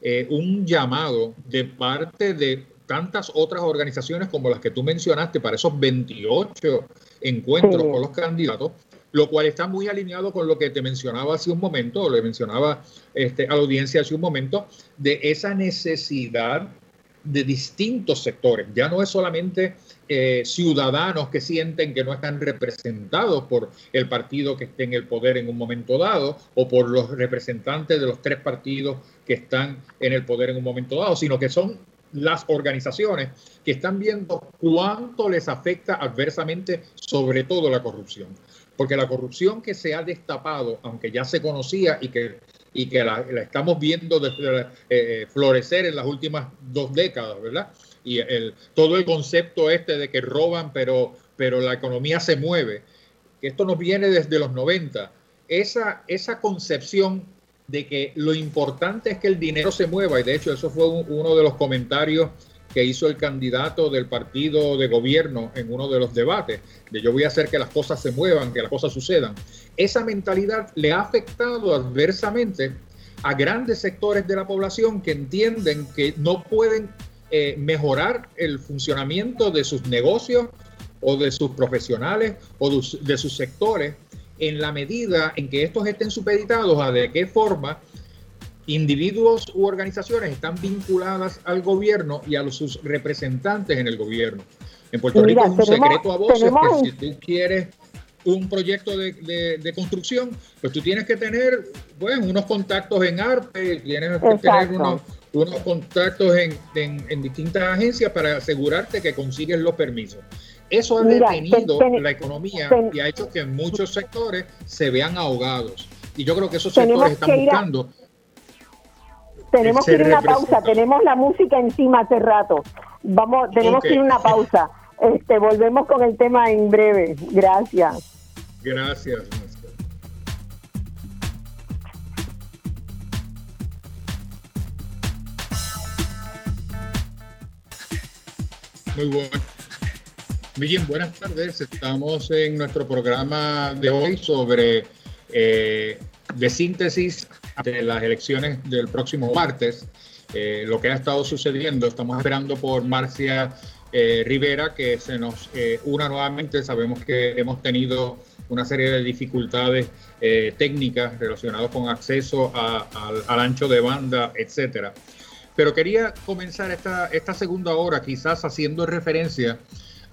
eh, un llamado de parte de tantas otras organizaciones como las que tú mencionaste para esos 28 encuentros con los candidatos, lo cual está muy alineado con lo que te mencionaba hace un momento, o le mencionaba este, a la audiencia hace un momento, de esa necesidad de distintos sectores. Ya no es solamente eh, ciudadanos que sienten que no están representados por el partido que esté en el poder en un momento dado o por los representantes de los tres partidos que están en el poder en un momento dado, sino que son las organizaciones que están viendo cuánto les afecta adversamente sobre todo la corrupción. Porque la corrupción que se ha destapado, aunque ya se conocía y que y que la, estamos viendo eh, eh, florecer en las últimas dos décadas, ¿verdad? Y el, todo el concepto este de que roban, pero, pero la economía se mueve, que esto nos viene desde los 90, esa, esa concepción de que lo importante es que el dinero se mueva, y de hecho eso fue uno de los comentarios que hizo el candidato del partido de gobierno en uno de los debates, de yo voy a hacer que las cosas se muevan, que las cosas sucedan. Esa mentalidad le ha afectado adversamente a grandes sectores de la población que entienden que no pueden eh, mejorar el funcionamiento de sus negocios o de sus profesionales o de sus sectores en la medida en que estos estén supeditados a de qué forma individuos u organizaciones están vinculadas al gobierno y a sus representantes en el gobierno. En Puerto Rico es un secreto a voces que si tú quieres un proyecto de, construcción, pues tú tienes que tener pues, unos contactos en ARPE, tienes que tener unos, contactos en, distintas agencias para asegurarte que consigues los permisos. Eso ha detenido la economía y ha hecho que muchos sectores se vean ahogados. Y yo creo que esos sectores están buscando tenemos que ir a una pausa, tenemos la música encima hace rato. Vamos, tenemos que ir a una pausa. Este, volvemos con el tema en breve. Gracias. Gracias. Muy bueno. Bien, buenas tardes. Estamos en nuestro programa de hoy sobre eh, de síntesis de las elecciones del próximo martes, eh, lo que ha estado sucediendo. Estamos esperando por Marcia eh, Rivera que se nos eh, una nuevamente. Sabemos que hemos tenido una serie de dificultades técnicas relacionadas con acceso al ancho de banda, etcétera. Pero quería comenzar esta, esta segunda hora quizás haciendo referencia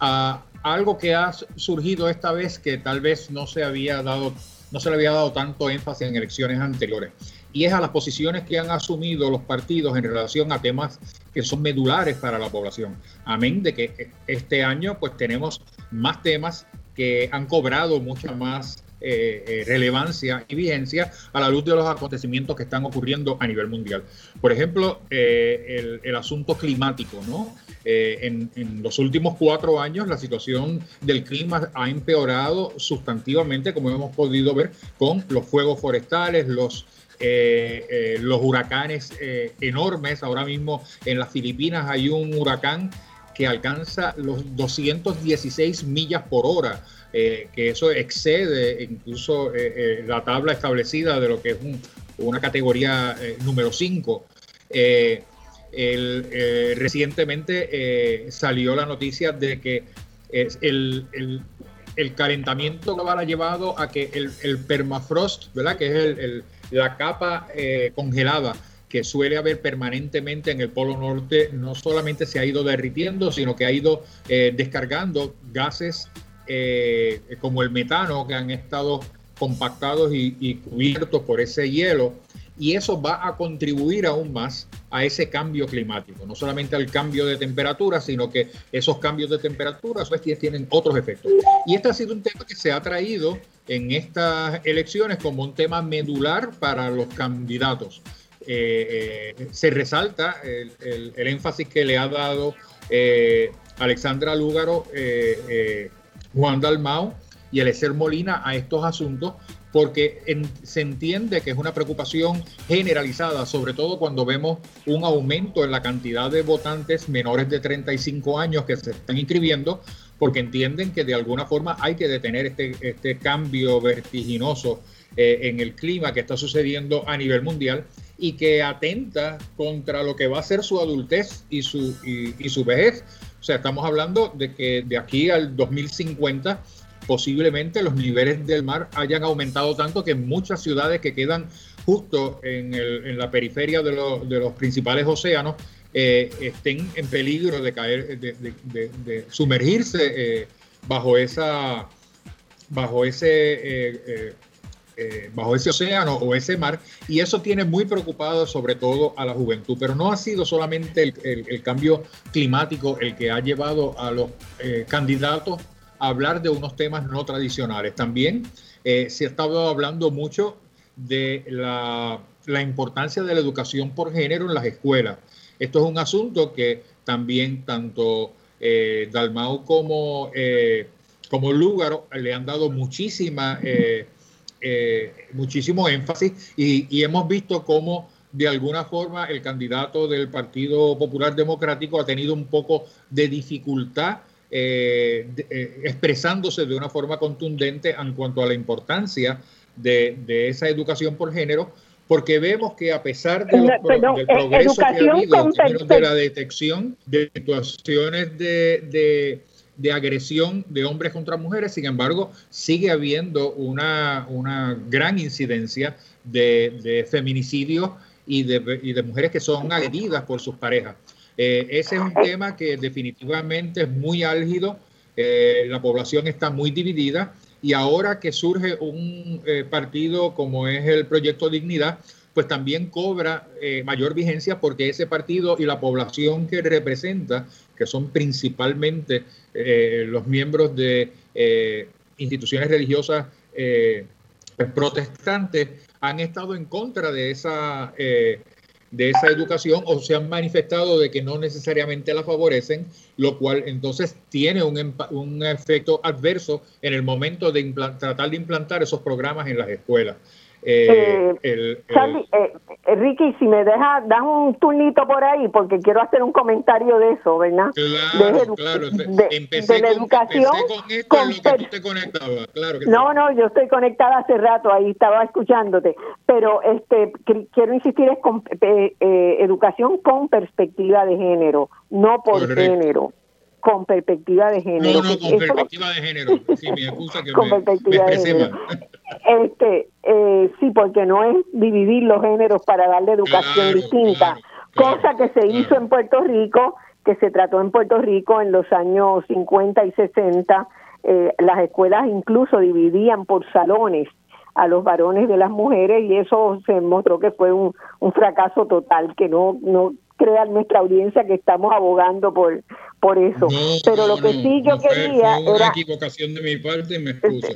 a algo que ha surgido esta vez que tal vez no se había dado no se le había dado tanto énfasis en elecciones anteriores, y es a las posiciones que han asumido los partidos en relación a temas que son medulares para la población. Amén de que este año pues tenemos más temas que han cobrado mucha más eh, eh, relevancia y vigencia a la luz de los acontecimientos que están ocurriendo a nivel mundial. Por ejemplo, eh, el, asunto climático, ¿no? En, los últimos cuatro años la situación del clima ha empeorado sustantivamente, como hemos podido ver, con los fuegos forestales, los huracanes enormes. Ahora mismo en las Filipinas hay un huracán que alcanza los 216 millas por hora. Eh, que eso excede incluso eh, eh, la tabla establecida de lo que es una categoría número 5. recientemente salió la noticia de que el, el, calentamiento global ha llevado a que el, permafrost, ¿verdad? que es la capa congelada que suele haber permanentemente en el Polo Norte, no solamente se ha ido derritiendo, sino que ha ido descargando gases eh, como el metano que han estado compactados y, cubiertos por ese hielo y eso va a contribuir aún más a ese cambio climático, no solamente al cambio de temperatura, sino que esos cambios de temperatura pues, tienen otros efectos. Y este ha sido un tema que se ha traído en estas elecciones como un tema medular para los candidatos. Eh, eh, se resalta el, énfasis que le ha dado eh, Alexandra Lúgaro, Juan Dalmao y Eliezer Molina a estos asuntos porque se entiende que es una preocupación generalizada, sobre todo cuando vemos un aumento en la cantidad de votantes menores de 35 años que se están inscribiendo, porque entienden que de alguna forma hay que detener este, este cambio vertiginoso eh, en el clima que está sucediendo a nivel mundial y que atenta contra lo que va a ser su adultez y su, y su vejez. O sea, estamos hablando de que de aquí al 2050 posiblemente los niveles del mar hayan aumentado tanto que muchas ciudades que quedan justo en, la periferia de, los principales océanos eh, estén en peligro de caer, de, sumergirse eh, bajo esa, bajo ese eh, bajo ese océano o ese mar, y eso tiene muy preocupado sobre todo a la juventud. Pero no ha sido solamente el cambio climático el que ha llevado a los candidatos hablar de unos temas no tradicionales. También eh, se ha estado hablando mucho de la, importancia de la educación por género en las escuelas. Esto es un asunto que también tanto eh, Dalmau como, eh, como Lúgaro le han dado muchísima, muchísimo énfasis y, y hemos visto cómo de alguna forma el candidato del Partido Popular Democrático ha tenido un poco de dificultad eh, eh, expresándose de una forma contundente en cuanto a la importancia de, esa educación por género, porque vemos que a pesar de del eh, progreso que ha habido en términos de la detección de situaciones de, agresión de hombres contra mujeres, sin embargo, sigue habiendo una, gran incidencia de, feminicidios y de, y de mujeres que son agredidas por sus parejas. Eh, ese es un tema que definitivamente es muy álgido, eh, la población está muy dividida y ahora que surge un eh, partido como es el Proyecto Dignidad, pues también cobra mayor vigencia porque ese partido y la población que representa, que son principalmente los miembros de instituciones religiosas protestantes, han estado en contra de esa de esa educación o se han manifestado de que no necesariamente la favorecen, lo cual entonces tiene un, un efecto adverso en el momento de tratar de implantar esos programas en las escuelas. Eh, eh, Charlie, eh, Ricky, si me deja, das un turnito por ahí, porque quiero hacer un comentario de eso, ¿verdad? Claro, claro. de, la educación. con esto que tú te conectabas, claro. no, no, yo estoy conectada hace rato, ahí estaba escuchándote, pero este quiero insistir es con educación con perspectiva de género, no por género con perspectiva de género. No, no, con perspectiva de género. Sí, que con me, perspectiva de género. Este, eh, sí, porque no es dividir los géneros para darle educación distinta, cosa que se hizo en Puerto Rico, que se trató en Puerto Rico en los años 50 y 60. Eh, las escuelas incluso dividían por salones a los varones de las mujeres y eso se mostró que fue un, un fracaso total, que no, no crea nuestra audiencia que estamos abogando por, por eso. Pero lo que sí yo quería fue una equivocación de mi parte, me excuso.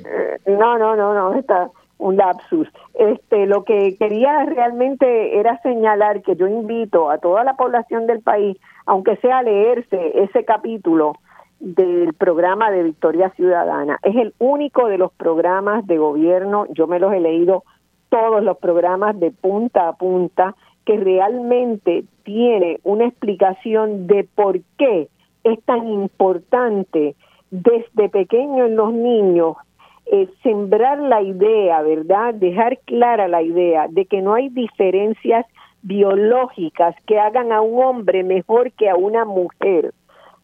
No, no, no, no, está un lapsus. Este, lo que quería realmente era señalar que yo invito a toda la población del país, aunque sea leerse ese capítulo del programa de Victoria Ciudadana. Es el único de los programas de gobierno, yo me los he leído todos los programas de punta a punta, que realmente tiene una explicación de por qué es tan importante desde pequeño en los niños eh, sembrar la idea, ¿verdad? Dejar clara la idea de que no hay diferencias biológicas que hagan a un hombre mejor que a una mujer,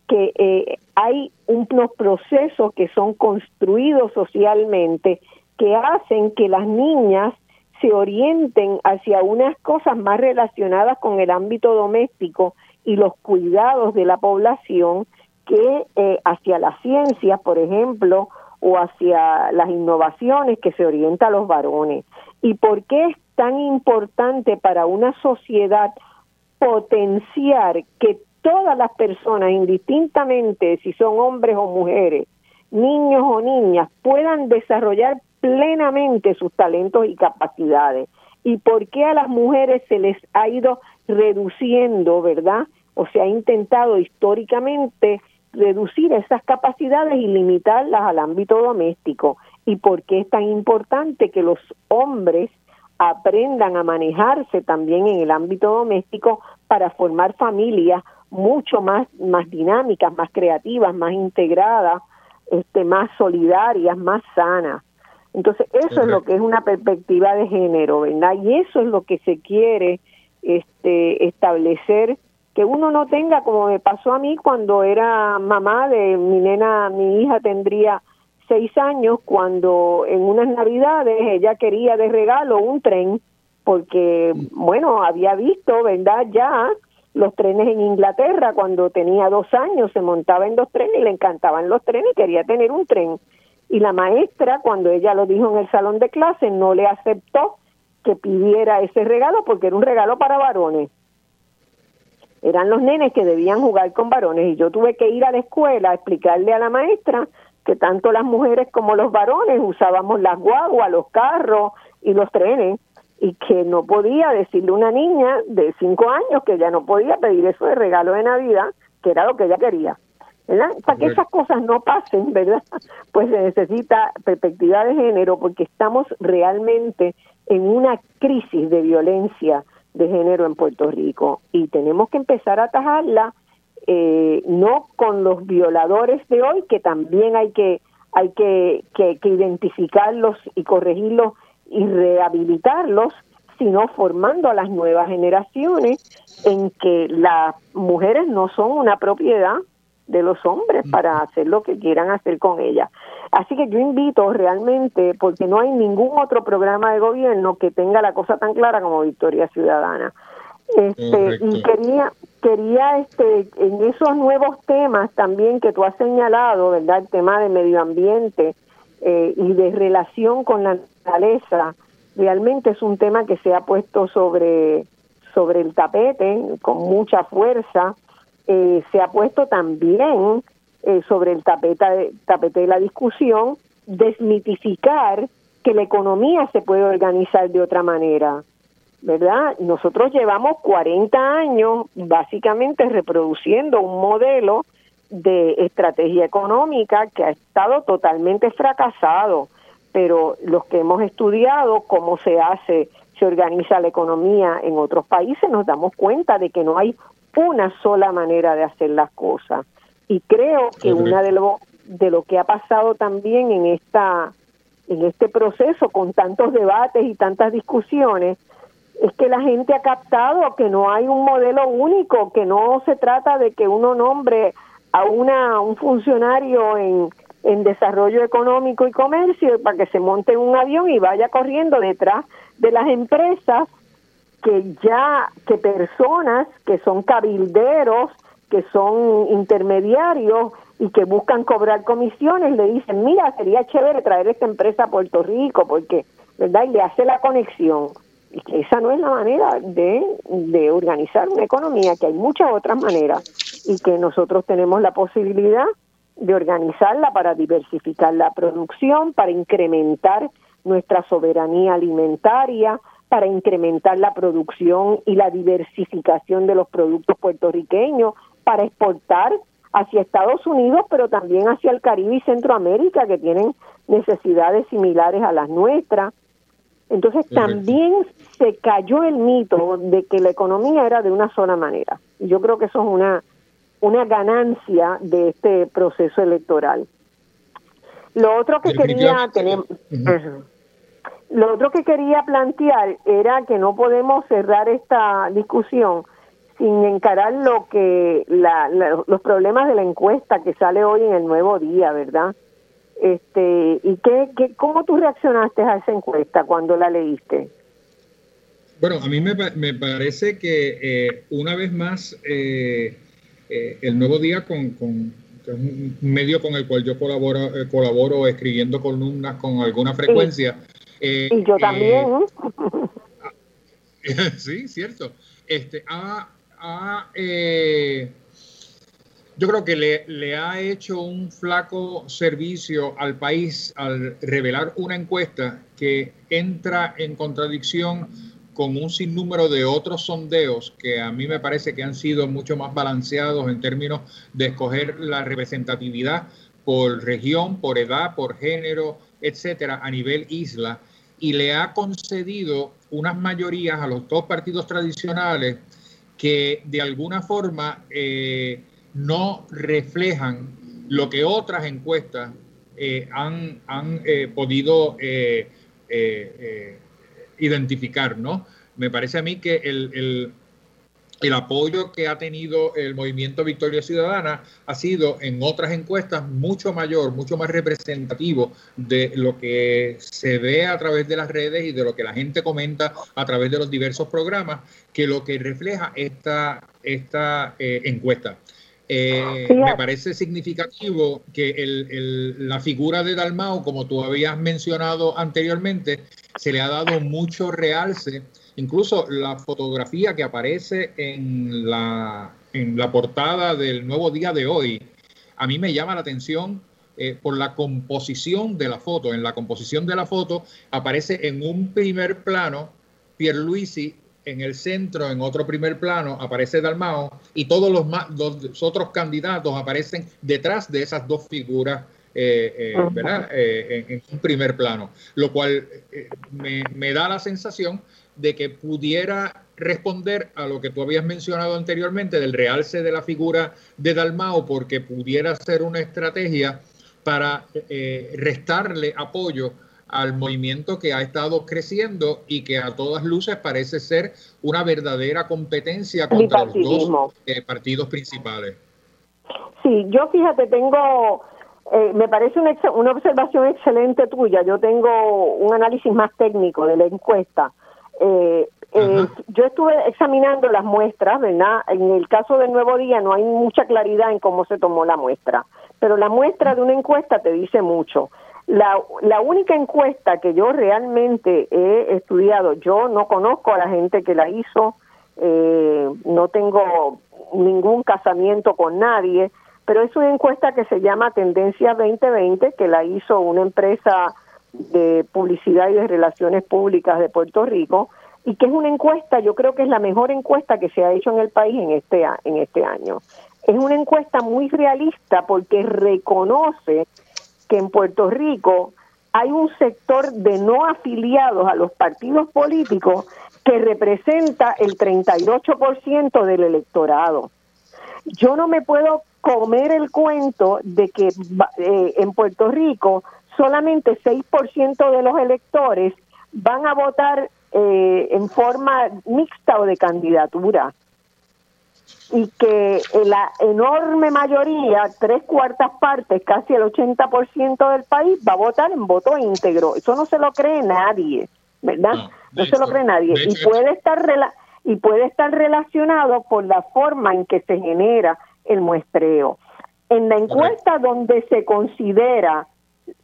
que eh, hay unos procesos que son construidos socialmente que hacen que las niñas se orienten hacia unas cosas más relacionadas con el ámbito doméstico y los cuidados de la población que eh, hacia las ciencias, por ejemplo, o hacia las innovaciones que se orienta a los varones. ¿Y por qué es tan importante para una sociedad potenciar que todas las personas, indistintamente si son hombres o mujeres, niños o niñas, puedan desarrollar plenamente sus talentos y capacidades. ¿Y por qué a las mujeres se les ha ido reduciendo, verdad? O se ha intentado históricamente reducir esas capacidades y limitarlas al ámbito doméstico. ¿Y por qué es tan importante que los hombres aprendan a manejarse también en el ámbito doméstico para formar familias mucho más, más dinámicas, más creativas, más integradas, este, más solidarias, más sanas. Entonces, eso es lo que es una perspectiva de género, ¿verdad? Y eso es lo que se quiere este, establecer, que uno no tenga, como me pasó a mí cuando era mamá de mi nena, mi hija tendría seis años, cuando en unas navidades ella quería de regalo un tren, porque, bueno, había visto, ¿verdad? Ya los trenes en Inglaterra, cuando tenía dos años, se montaba en dos trenes y le encantaban los trenes y quería tener un tren. Y la maestra, cuando ella lo dijo en el salón de clase, no le aceptó que pidiera ese regalo porque era un regalo para varones. Eran los nenes que debían jugar con varones y yo tuve que ir a la escuela a explicarle a la maestra que tanto las mujeres como los varones usábamos las guaguas, los carros y los trenes y que no podía decirle a una niña de cinco años que ya no podía pedir eso de regalo de Navidad, que era lo que ella quería. ¿Verdad? Para que esas cosas no pasen, ¿verdad? Pues se necesita perspectiva de género porque estamos realmente en una crisis de violencia de género en Puerto Rico y tenemos que empezar a atajarla eh, no con los violadores de hoy que también hay que hay que, que identificarlos y corregirlos y rehabilitarlos, sino formando a las nuevas generaciones en que las mujeres no son una propiedad de los hombres para hacer lo que quieran hacer con ellas. Así que yo invito realmente, porque no hay ningún otro programa de gobierno que tenga la cosa tan clara como Victoria Ciudadana. Este, y quería quería este en esos nuevos temas también que tú has señalado, ¿verdad? El tema de medio ambiente eh, y de relación con la naturaleza, realmente es un tema que se ha puesto sobre, sobre el tapete con mucha fuerza. Eh, se ha puesto también eh, sobre el tapete, tapete de la discusión desmitificar que la economía se puede organizar de otra manera. ¿Verdad? Nosotros llevamos 40 años básicamente reproduciendo un modelo de estrategia económica que ha estado totalmente fracasado pero los que hemos estudiado cómo se hace, se organiza la economía en otros países, nos damos cuenta de que no hay una sola manera de hacer las cosas. Y creo que una de lo, de lo que ha pasado también en esta en este proceso con tantos debates y tantas discusiones es que la gente ha captado que no hay un modelo único, que no se trata de que uno nombre a una un funcionario en en desarrollo económico y comercio para que se monte en un avión y vaya corriendo detrás de las empresas que ya, que personas que son cabilderos, que son intermediarios y que buscan cobrar comisiones, le dicen, mira, sería chévere traer esta empresa a Puerto Rico, porque, ¿verdad? Y le hace la conexión. Y que esa no es la manera de, de organizar una economía, que hay muchas otras maneras y que nosotros tenemos la posibilidad de organizarla para diversificar la producción, para incrementar nuestra soberanía alimentaria, para incrementar la producción y la diversificación de los productos puertorriqueños, para exportar hacia Estados Unidos, pero también hacia el Caribe y Centroamérica, que tienen necesidades similares a las nuestras. Entonces también se cayó el mito de que la economía era de una sola manera. Yo creo que eso es una una ganancia de este proceso electoral. Lo otro que quería tener, lo otro que quería plantear era que no podemos cerrar esta discusión sin encarar lo que los problemas de la encuesta que sale hoy en el Nuevo Día, ¿verdad? Este y qué, qué cómo tú reaccionaste a esa encuesta cuando la leíste. Bueno, a mí me, me parece que eh, una vez más eh, eh, el Nuevo Día, con, con un medio con el cual yo colaboro, eh, colaboro escribiendo columnas con alguna frecuencia. Eh, y yo también. sí, cierto. Este, ha, eh, yo creo que le, le, ha hecho un flaco servicio al país al revelar una encuesta que entra en contradicción con un sinnúmero de otros sondeos que a mí me parece que han sido mucho más balanceados en términos de escoger la representatividad por región, por edad, por género, etcétera, a nivel isla, y le ha concedido unas mayorías a los dos partidos tradicionales que de alguna forma eh, no reflejan lo que otras encuestas eh, han, han eh, podido identificar, ¿no? Me parece a mí que el, el, apoyo que ha tenido el movimiento Victoria Ciudadana ha sido en otras encuestas mucho mayor, mucho más representativo de lo que se ve a través de las redes y de lo que la gente comenta a través de los diversos programas que lo que refleja esta, esta eh, encuesta. Eh, me parece significativo que el, la figura de Dalmao, como tú habías mencionado anteriormente, se le ha dado mucho realce. Incluso la fotografía que aparece en la, en la portada del nuevo día de hoy, a mí me llama la atención eh, por la composición de la foto. En la composición de la foto aparece en un primer plano Pierluisi en el centro, en otro primer plano, aparece Dalmao y todos los, más, los otros candidatos aparecen detrás de esas dos figuras eh, eh, ¿verdad? En, un primer plano, lo cual me, da la sensación de que pudiera responder a lo que tú habías mencionado anteriormente del realce de la figura de Dalmao, porque pudiera ser una estrategia para restarle apoyo al movimiento que ha estado creciendo y que a todas luces parece ser una verdadera competencia contra los dos partidos principales. Sí, yo fíjate, tengo eh, me parece una, una observación excelente tuya. Yo tengo un análisis más técnico de la encuesta. Eh, eh, yo estuve examinando las muestras, ¿verdad? En el caso del Nuevo Día no hay mucha claridad en cómo se tomó la muestra, pero la muestra de una encuesta te dice mucho. La, la única encuesta que yo realmente he estudiado, yo no conozco a la gente que la hizo, no tengo ningún casamiento con nadie, pero es una encuesta que se llama Tendencia 2020, que la hizo una empresa de publicidad y de relaciones públicas de Puerto Rico, y que es una encuesta, yo creo que es la mejor encuesta que se ha hecho en el país en este, en este año. Es una encuesta muy realista porque reconoce que en Puerto Rico hay un sector de no afiliados a los partidos políticos que representa el 38% del electorado. Yo no me puedo comer el cuento de que eh, en Puerto Rico solamente 6% de los electores van a votar eh, en forma mixta o de candidatura y que la enorme mayoría, tres cuartas partes, casi el 80% del país va a votar en voto íntegro. Eso no se lo cree nadie, ¿verdad? No, se lo cree nadie. Y puede estar y puede estar relacionado por la forma en que se genera el muestreo. En la encuesta donde se considera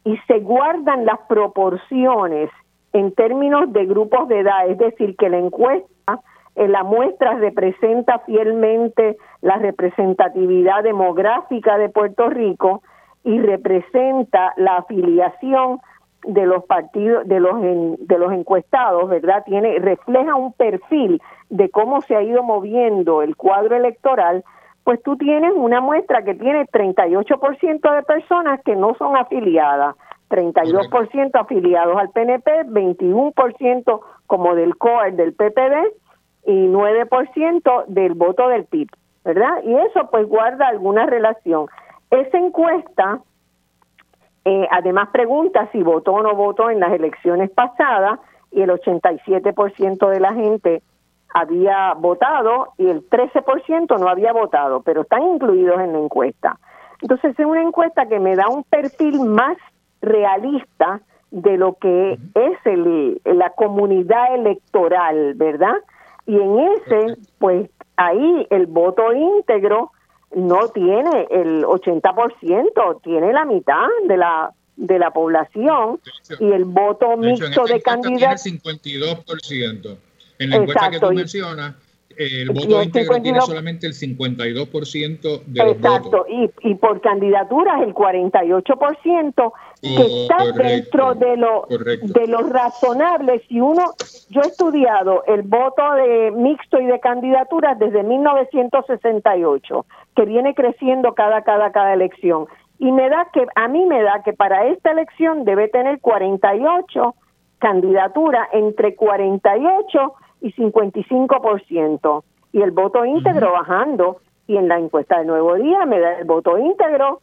y se guardan las proporciones en términos de grupos de edad, es decir, que la encuesta en la muestra representa fielmente la representatividad demográfica de Puerto Rico y representa la afiliación de los partidos de los de los encuestados, ¿verdad? Tiene refleja un perfil de cómo se ha ido moviendo el cuadro electoral pues tú tienes una muestra que tiene 38% de personas que no son afiliadas, 32% afiliados al PNP, 21% como del CORE del PPD y 9% del voto del PIB, ¿verdad? Y eso pues guarda alguna relación. Esa encuesta eh, además pregunta si votó o no votó en las elecciones pasadas y el 87% de la gente había votado y el 13% no había votado, pero están incluidos en la encuesta. Entonces es una encuesta que me da un perfil más realista de lo que es el, la comunidad electoral, ¿verdad? Y en ese, pues ahí el voto íntegro no tiene el 80%, tiene la mitad de la de la población y el voto mixto de, candidatos. Tiene 52%. En la encuesta que tú mencionas, el voto íntegro tiene solamente el 52% de los Exacto, Y, y por candidaturas el 48%, que está dentro de lo, de lo razonable. Si uno, yo he estudiado el voto de mixto y de candidaturas desde 1968, que viene creciendo cada, cada, cada elección. Y me da que, a mí me da que para esta elección debe tener 48 candidaturas entre 48 y 55%. Y el voto íntegro bajando. Y en la encuesta de Nuevo Día me da el voto íntegro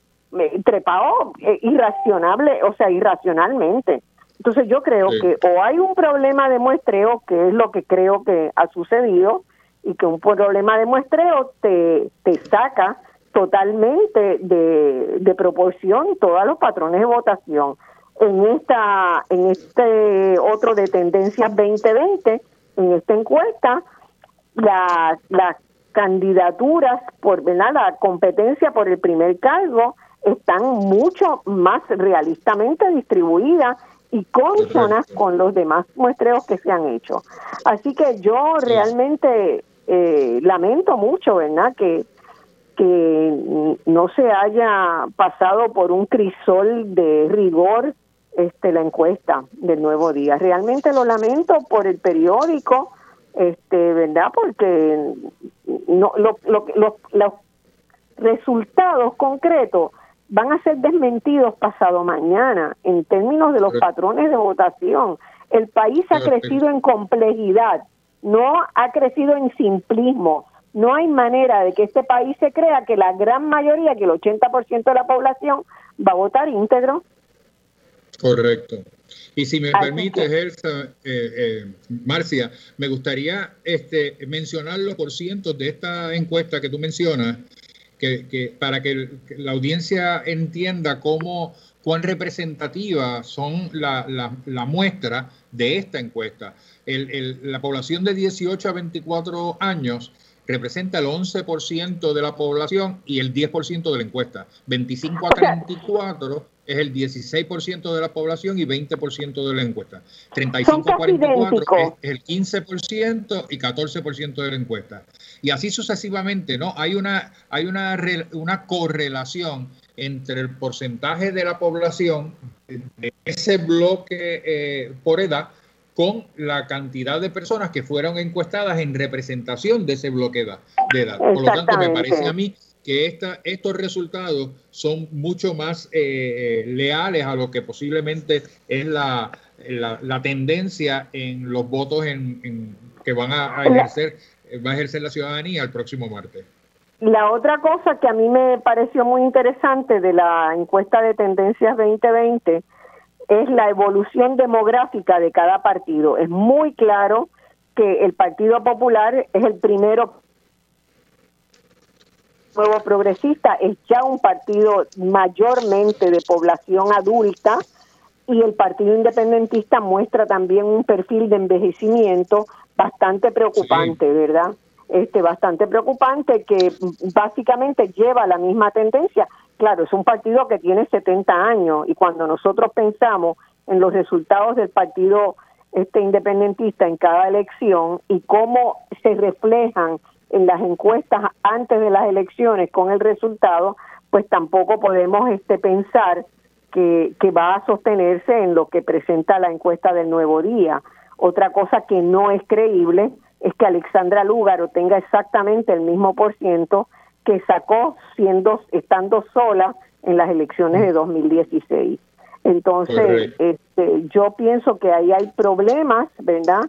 trepado eh, irracionable, o sea, irracionalmente. Entonces yo creo que o hay un problema de muestreo, que es lo que creo que ha sucedido, y que un problema de muestreo te, te saca totalmente de, de proporción todos los patrones de votación. En esta en este otro de tendencias 2020, en esta encuesta, las las candidaturas por ¿verdad? la competencia por el primer cargo están mucho más realistamente distribuidas y consonas con los demás muestreos que se han hecho. Así que yo realmente eh, lamento mucho, ¿verdad? Que, que no se haya pasado por un crisol de rigor este la encuesta del nuevo día. Realmente lo lamento por el periódico, este, ¿verdad? Porque no, lo, los resultados concretos van a ser desmentidos pasado mañana en términos de los patrones de votación. El país ha crecido en complejidad, no ha crecido en simplismo. No hay manera de que este país se crea que la gran mayoría, que el 80% de la población va a votar íntegro. Correcto. Y si me permite, Elsa, eh, eh, Marcia, me gustaría este, mencionar los porcientos de esta encuesta que tú mencionas que, para que, la audiencia entienda cómo cuán representativa son la, la, muestra de esta encuesta. la población de 18 a 24 años representa el 11% de la población y el 10% de la encuesta. 25 a 34 es el 16% de la población y 20% de la encuesta. 35 a 44 es el 15% y 14% de la encuesta. Y así sucesivamente, ¿no? Hay una, hay una, una correlación entre el porcentaje de la población de ese bloque eh, por edad con la cantidad de personas que fueron encuestadas en representación de ese bloque de edad. Por lo tanto, me parece a mí que esta, estos resultados son mucho más eh, eh, leales a lo que posiblemente es la, la, tendencia en los votos en, que van a, ejercer va a ejercer la ciudadanía el próximo martes. La otra cosa que a mí me pareció muy interesante de la encuesta de tendencias 2020 es la evolución demográfica de cada partido. Es muy claro que el Partido Popular es el primero Nuevo Progresista es ya un partido mayormente de población adulta y el Partido Independentista muestra también un perfil de envejecimiento bastante preocupante, ¿verdad? Este bastante preocupante que básicamente lleva la misma tendencia. Claro, es un partido que tiene 70 años y cuando nosotros pensamos en los resultados del partido este independentista en cada elección y cómo se reflejan en las encuestas antes de las elecciones con el resultado, pues tampoco podemos este pensar que, que va a sostenerse en lo que presenta la encuesta del nuevo día. Otra cosa que no es creíble es que Alexandra Lúgaro tenga exactamente el mismo por ciento que sacó siendo estando sola en las elecciones de 2016. Entonces, este, yo pienso que ahí hay problemas, ¿verdad?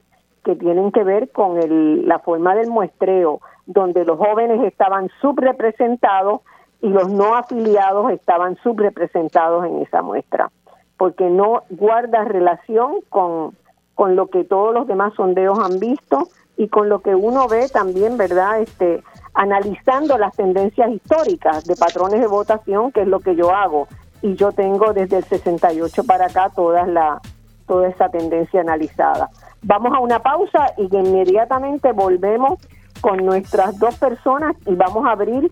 Que tienen que ver con el, la forma del muestreo, donde los jóvenes estaban subrepresentados y los no afiliados estaban subrepresentados en esa muestra, porque no guarda relación con, con lo que todos los demás sondeos han visto y con lo que uno ve también, ¿verdad? Este, analizando las tendencias históricas de patrones de votación, que es lo que yo hago y yo tengo desde el 68 para acá toda la toda esa tendencia analizada. Vamos a una pausa y inmediatamente volvemos con nuestras dos personas y vamos a abrir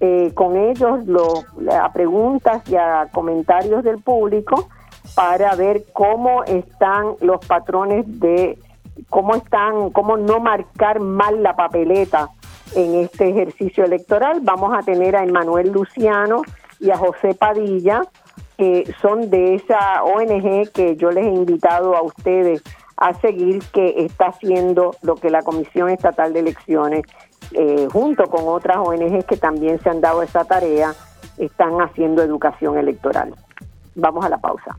eh, con ellos lo, a preguntas y a comentarios del público para ver cómo están los patrones de cómo están, cómo no marcar mal la papeleta en este ejercicio electoral. Vamos a tener a Emanuel Luciano y a José Padilla, que son de esa ONG que yo les he invitado a ustedes a seguir, que está haciendo lo que la Comisión Estatal de Elecciones, eh, junto con otras ONGs que también se han dado esa tarea, están haciendo educación electoral. Vamos a la pausa.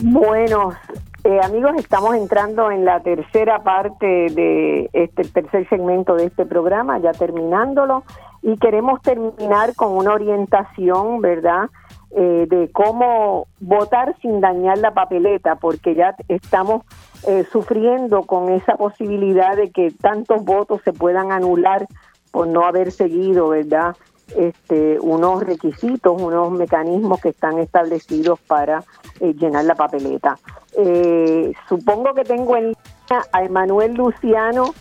Buenos eh, amigos, estamos entrando en la tercera parte de este tercer segmento de este programa, ya terminándolo, y queremos terminar con una orientación, ¿verdad? Eh, de cómo votar sin dañar la papeleta, porque ya estamos eh, sufriendo con esa posibilidad de que tantos votos se puedan anular por no haber seguido, ¿verdad? Este, unos requisitos, unos mecanismos que están establecidos para eh, llenar la papeleta. Eh, supongo que tengo en línea a Emanuel Luciano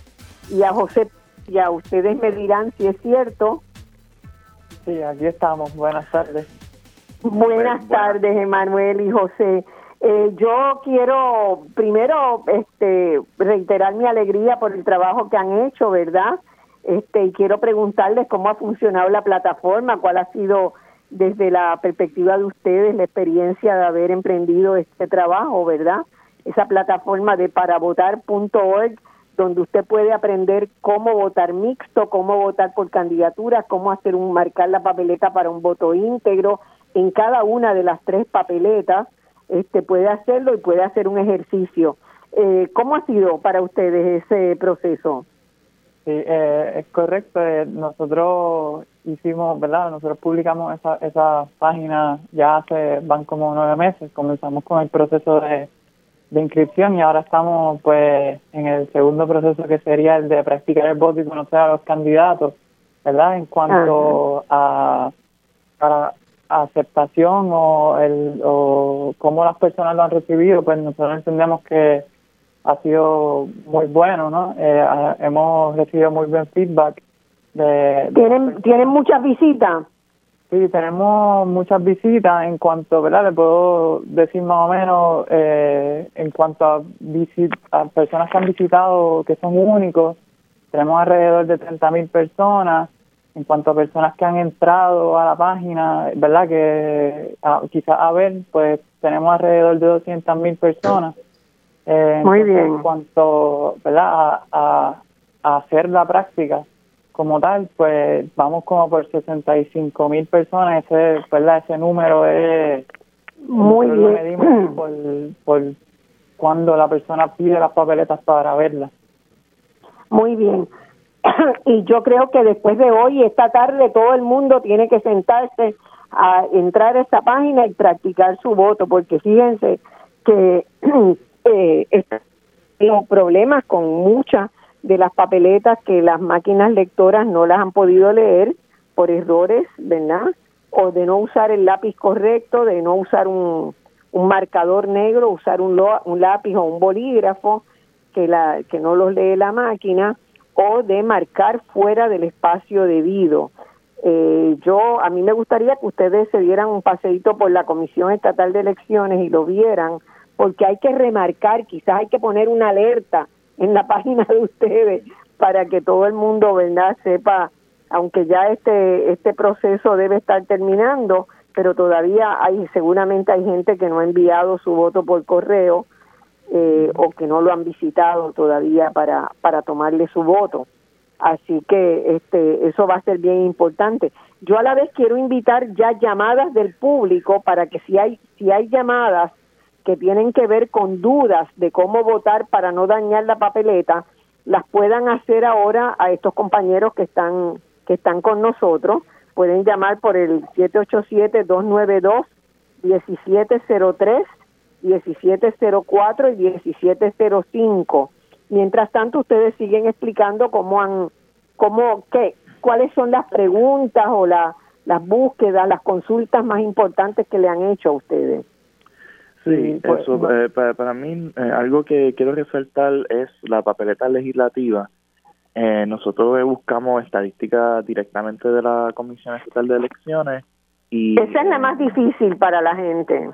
y a José. Ya ustedes me dirán si es cierto. Sí, aquí estamos. Buenas tardes. Buenas tardes, Emanuel y José. Eh, yo quiero primero este, reiterar mi alegría por el trabajo que han hecho, ¿verdad? Este, y quiero preguntarles cómo ha funcionado la plataforma, cuál ha sido desde la perspectiva de ustedes la experiencia de haber emprendido este trabajo, ¿verdad? Esa plataforma de paravotar.org donde usted puede aprender cómo votar mixto, cómo votar por candidaturas, cómo hacer un marcar la papeleta para un voto íntegro en cada una de las tres papeletas, este puede hacerlo y puede hacer un ejercicio. Eh, ¿Cómo ha sido para ustedes ese proceso? Sí, eh, es correcto. Eh, nosotros hicimos, ¿verdad? Nosotros publicamos esa, esa página ya hace, van como nueve meses. Comenzamos con el proceso de, de inscripción y ahora estamos pues en el segundo proceso que sería el de practicar el voto y conocer a los candidatos, ¿verdad? En cuanto a, a, aceptación o, el, o cómo las personas lo han recibido, pues nosotros entendemos que ha sido muy bueno, ¿no? Eh, hemos recibido muy buen feedback. De, ¿Tienen, ¿Tienen muchas visitas? Sí, tenemos muchas visitas en cuanto, ¿verdad? Le puedo decir más o menos eh, en cuanto a, a personas que han visitado que son únicos, tenemos alrededor de 30 mil personas. En cuanto a personas que han entrado a la página, ¿verdad? Que quizás a ver, pues tenemos alrededor de 200 mil personas. Eh, Muy bien. En cuanto ¿verdad? A, a, hacer la práctica como tal, pues vamos como por 65 mil personas. Ese, ¿verdad? ese número es. Muy bien. medimos por, por cuando la persona pide las papeletas para verlas. Muy bien. y yo creo que después de hoy, esta tarde, todo el mundo tiene que sentarse a entrar a esta página y practicar su voto, porque fíjense que eh, los problemas con muchas de las papeletas que las máquinas lectoras no las han podido leer por errores, ¿verdad? O de no usar el lápiz correcto, de no usar un, un marcador negro, usar un, un lápiz o un bolígrafo que, la, que no los lee la máquina, o de marcar fuera del espacio debido. Eh, yo, a mí me gustaría que ustedes se dieran un paseíto por la Comisión Estatal de Elecciones y lo vieran porque hay que remarcar, quizás hay que poner una alerta en la página de ustedes para que todo el mundo, ¿verdad?, sepa, aunque ya este este proceso debe estar terminando, pero todavía hay seguramente hay gente que no ha enviado su voto por correo eh, o que no lo han visitado todavía para para tomarle su voto. Así que este eso va a ser bien importante. Yo a la vez quiero invitar ya llamadas del público para que si hay si hay llamadas que tienen que ver con dudas de cómo votar para no dañar la papeleta, las puedan hacer ahora a estos compañeros que están que están con nosotros. Pueden llamar por el 787-292-1703, 1704 y 1705. Mientras tanto, ustedes siguen explicando cómo han, cómo, qué, cuáles son las preguntas o la, las búsquedas, las consultas más importantes que le han hecho a ustedes. Sí, eso, eh, para, para, mí eh, algo que quiero resaltar es la papeleta legislativa. Eh, nosotros buscamos estadísticas directamente de la Comisión Estatal de Elecciones y... Esa es la más difícil para la gente.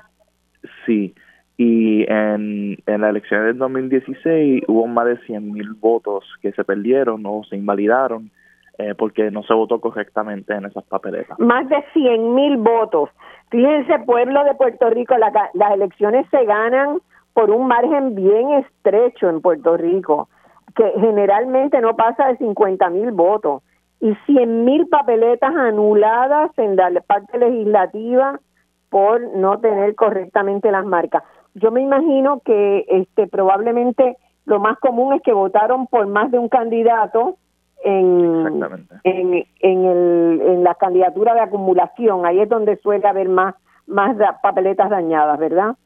Sí, y en, en las elecciones del 2016 hubo más de 100.000 votos que se perdieron o se invalidaron eh, porque no se votó correctamente en esas papeletas. Más de 100.000 votos. Fíjense, pueblo de Puerto Rico, las elecciones se ganan por un margen bien estrecho en Puerto Rico, que generalmente no pasa de 50.000 votos. Y 100.000 papeletas anuladas en la parte legislativa por no tener correctamente las marcas. Yo me imagino que este probablemente lo más común es que votaron por más de un candidato en, en, en, el, en la candidatura de acumulación. Ahí es donde suele haber más, más papeletas dañadas, ¿verdad?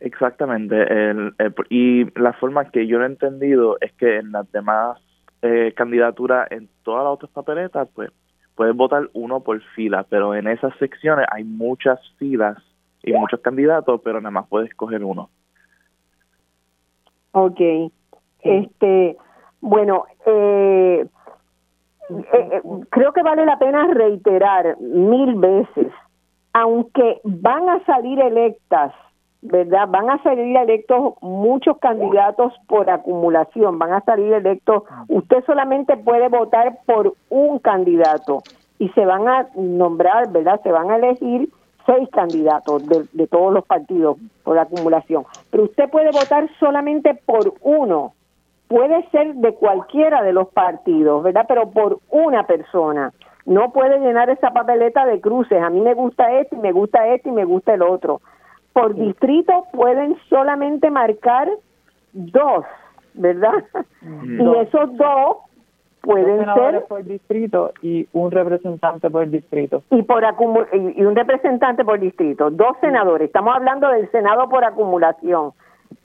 Exactamente. El, y la forma que yo lo he entendido es que en las demás eh, candidaturas, en todas las otras papeletas, pues puedes votar uno por fila, pero en esas secciones hay muchas filas y muchos candidatos, pero nada más puedes escoger uno. Ok. Este, bueno, eh, eh, eh, creo que vale la pena reiterar mil veces, aunque van a salir electas, ¿verdad? Van a salir electos muchos candidatos por acumulación, van a salir electos, usted solamente puede votar por un candidato y se van a nombrar, ¿verdad? Se van a elegir seis candidatos de, de todos los partidos por acumulación, pero usted puede votar solamente por uno puede ser de cualquiera de los partidos, ¿verdad? Pero por una persona. No puede llenar esa papeleta de cruces. A mí me gusta este y me gusta este y me gusta el otro. Por distrito pueden solamente marcar dos, ¿verdad? Y esos dos pueden ser por distrito y un representante por distrito. Y por y un representante por distrito, dos senadores. Estamos hablando del Senado por acumulación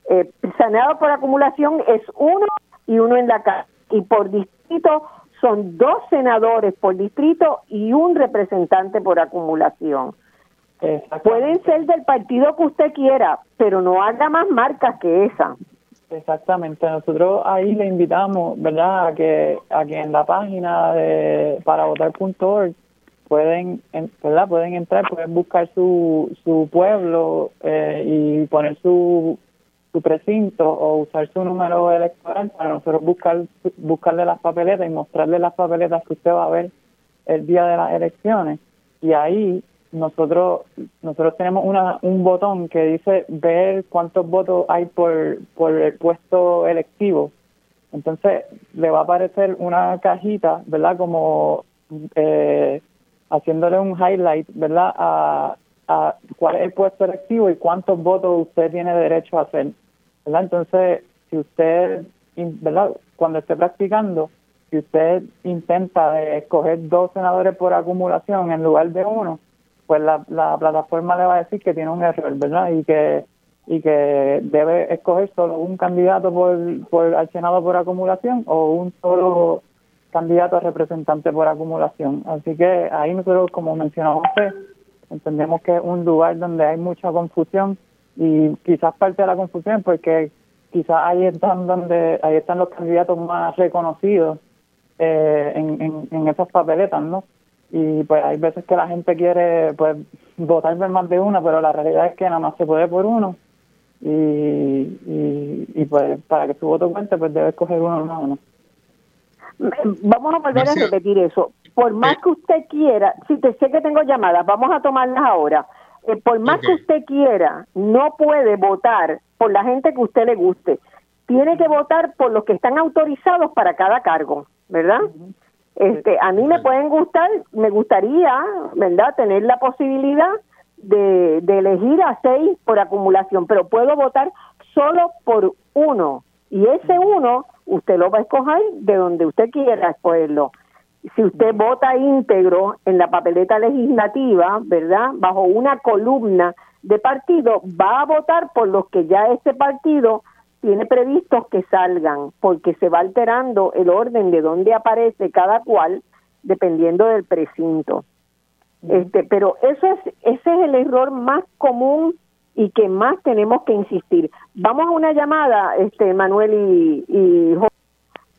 eh, Senado por acumulación es uno y uno en la casa. Y por distrito son dos senadores por distrito y un representante por acumulación. Pueden ser del partido que usted quiera, pero no haga más marcas que esa. Exactamente, nosotros ahí le invitamos, ¿verdad?, a que, a que en la página de paravotar.org pueden, ¿verdad? Pueden entrar, pueden buscar su, su pueblo eh, y poner su su precinto o usar su número electoral para nosotros buscar buscarle las papeletas y mostrarle las papeletas que usted va a ver el día de las elecciones. Y ahí nosotros nosotros tenemos una un botón que dice ver cuántos votos hay por por el puesto electivo. Entonces le va a aparecer una cajita verdad como eh, haciéndole un highlight verdad a, cuál es el puesto electivo y cuántos votos usted tiene derecho a hacer ¿verdad? Entonces, si usted, ¿verdad? Cuando esté practicando, si usted intenta escoger dos senadores por acumulación en lugar de uno, pues la, la plataforma le va a decir que tiene un error, ¿verdad? Y que y que debe escoger solo un candidato por, por al Senado por acumulación o un solo candidato a representante por acumulación. Así que ahí nosotros, como mencionamos usted, entendemos que es un lugar donde hay mucha confusión y quizás parte de la confusión porque quizás ahí están donde ahí están los candidatos más reconocidos eh, en, en, esas papeletas no y pues hay veces que la gente quiere pues votar por más de una pero la realidad es que nada más se puede por uno. Y, y, pues para que su voto cuente pues debe escoger uno más uno. Vamos a volver a repetir eso por más que usted quiera si te sé que tengo llamadas vamos a tomarlas ahora eh, por más que usted quiera, no puede votar por la gente que usted le guste. Tiene que votar por los que están autorizados para cada cargo, ¿verdad? Este, a mí me pueden gustar, me gustaría, ¿verdad?, tener la posibilidad de, de elegir a seis por acumulación, pero puedo votar solo por uno. Y ese uno, usted lo va a escoger de donde usted quiera escogerlo si usted vota íntegro en la papeleta legislativa, ¿verdad? Bajo una columna de partido, va a votar por los que ya ese partido tiene previstos que salgan, porque se va alterando el orden de dónde aparece cada cual dependiendo del precinto. Este, pero eso es ese es el error más común y que más tenemos que insistir. Vamos a una llamada, este Manuel y, y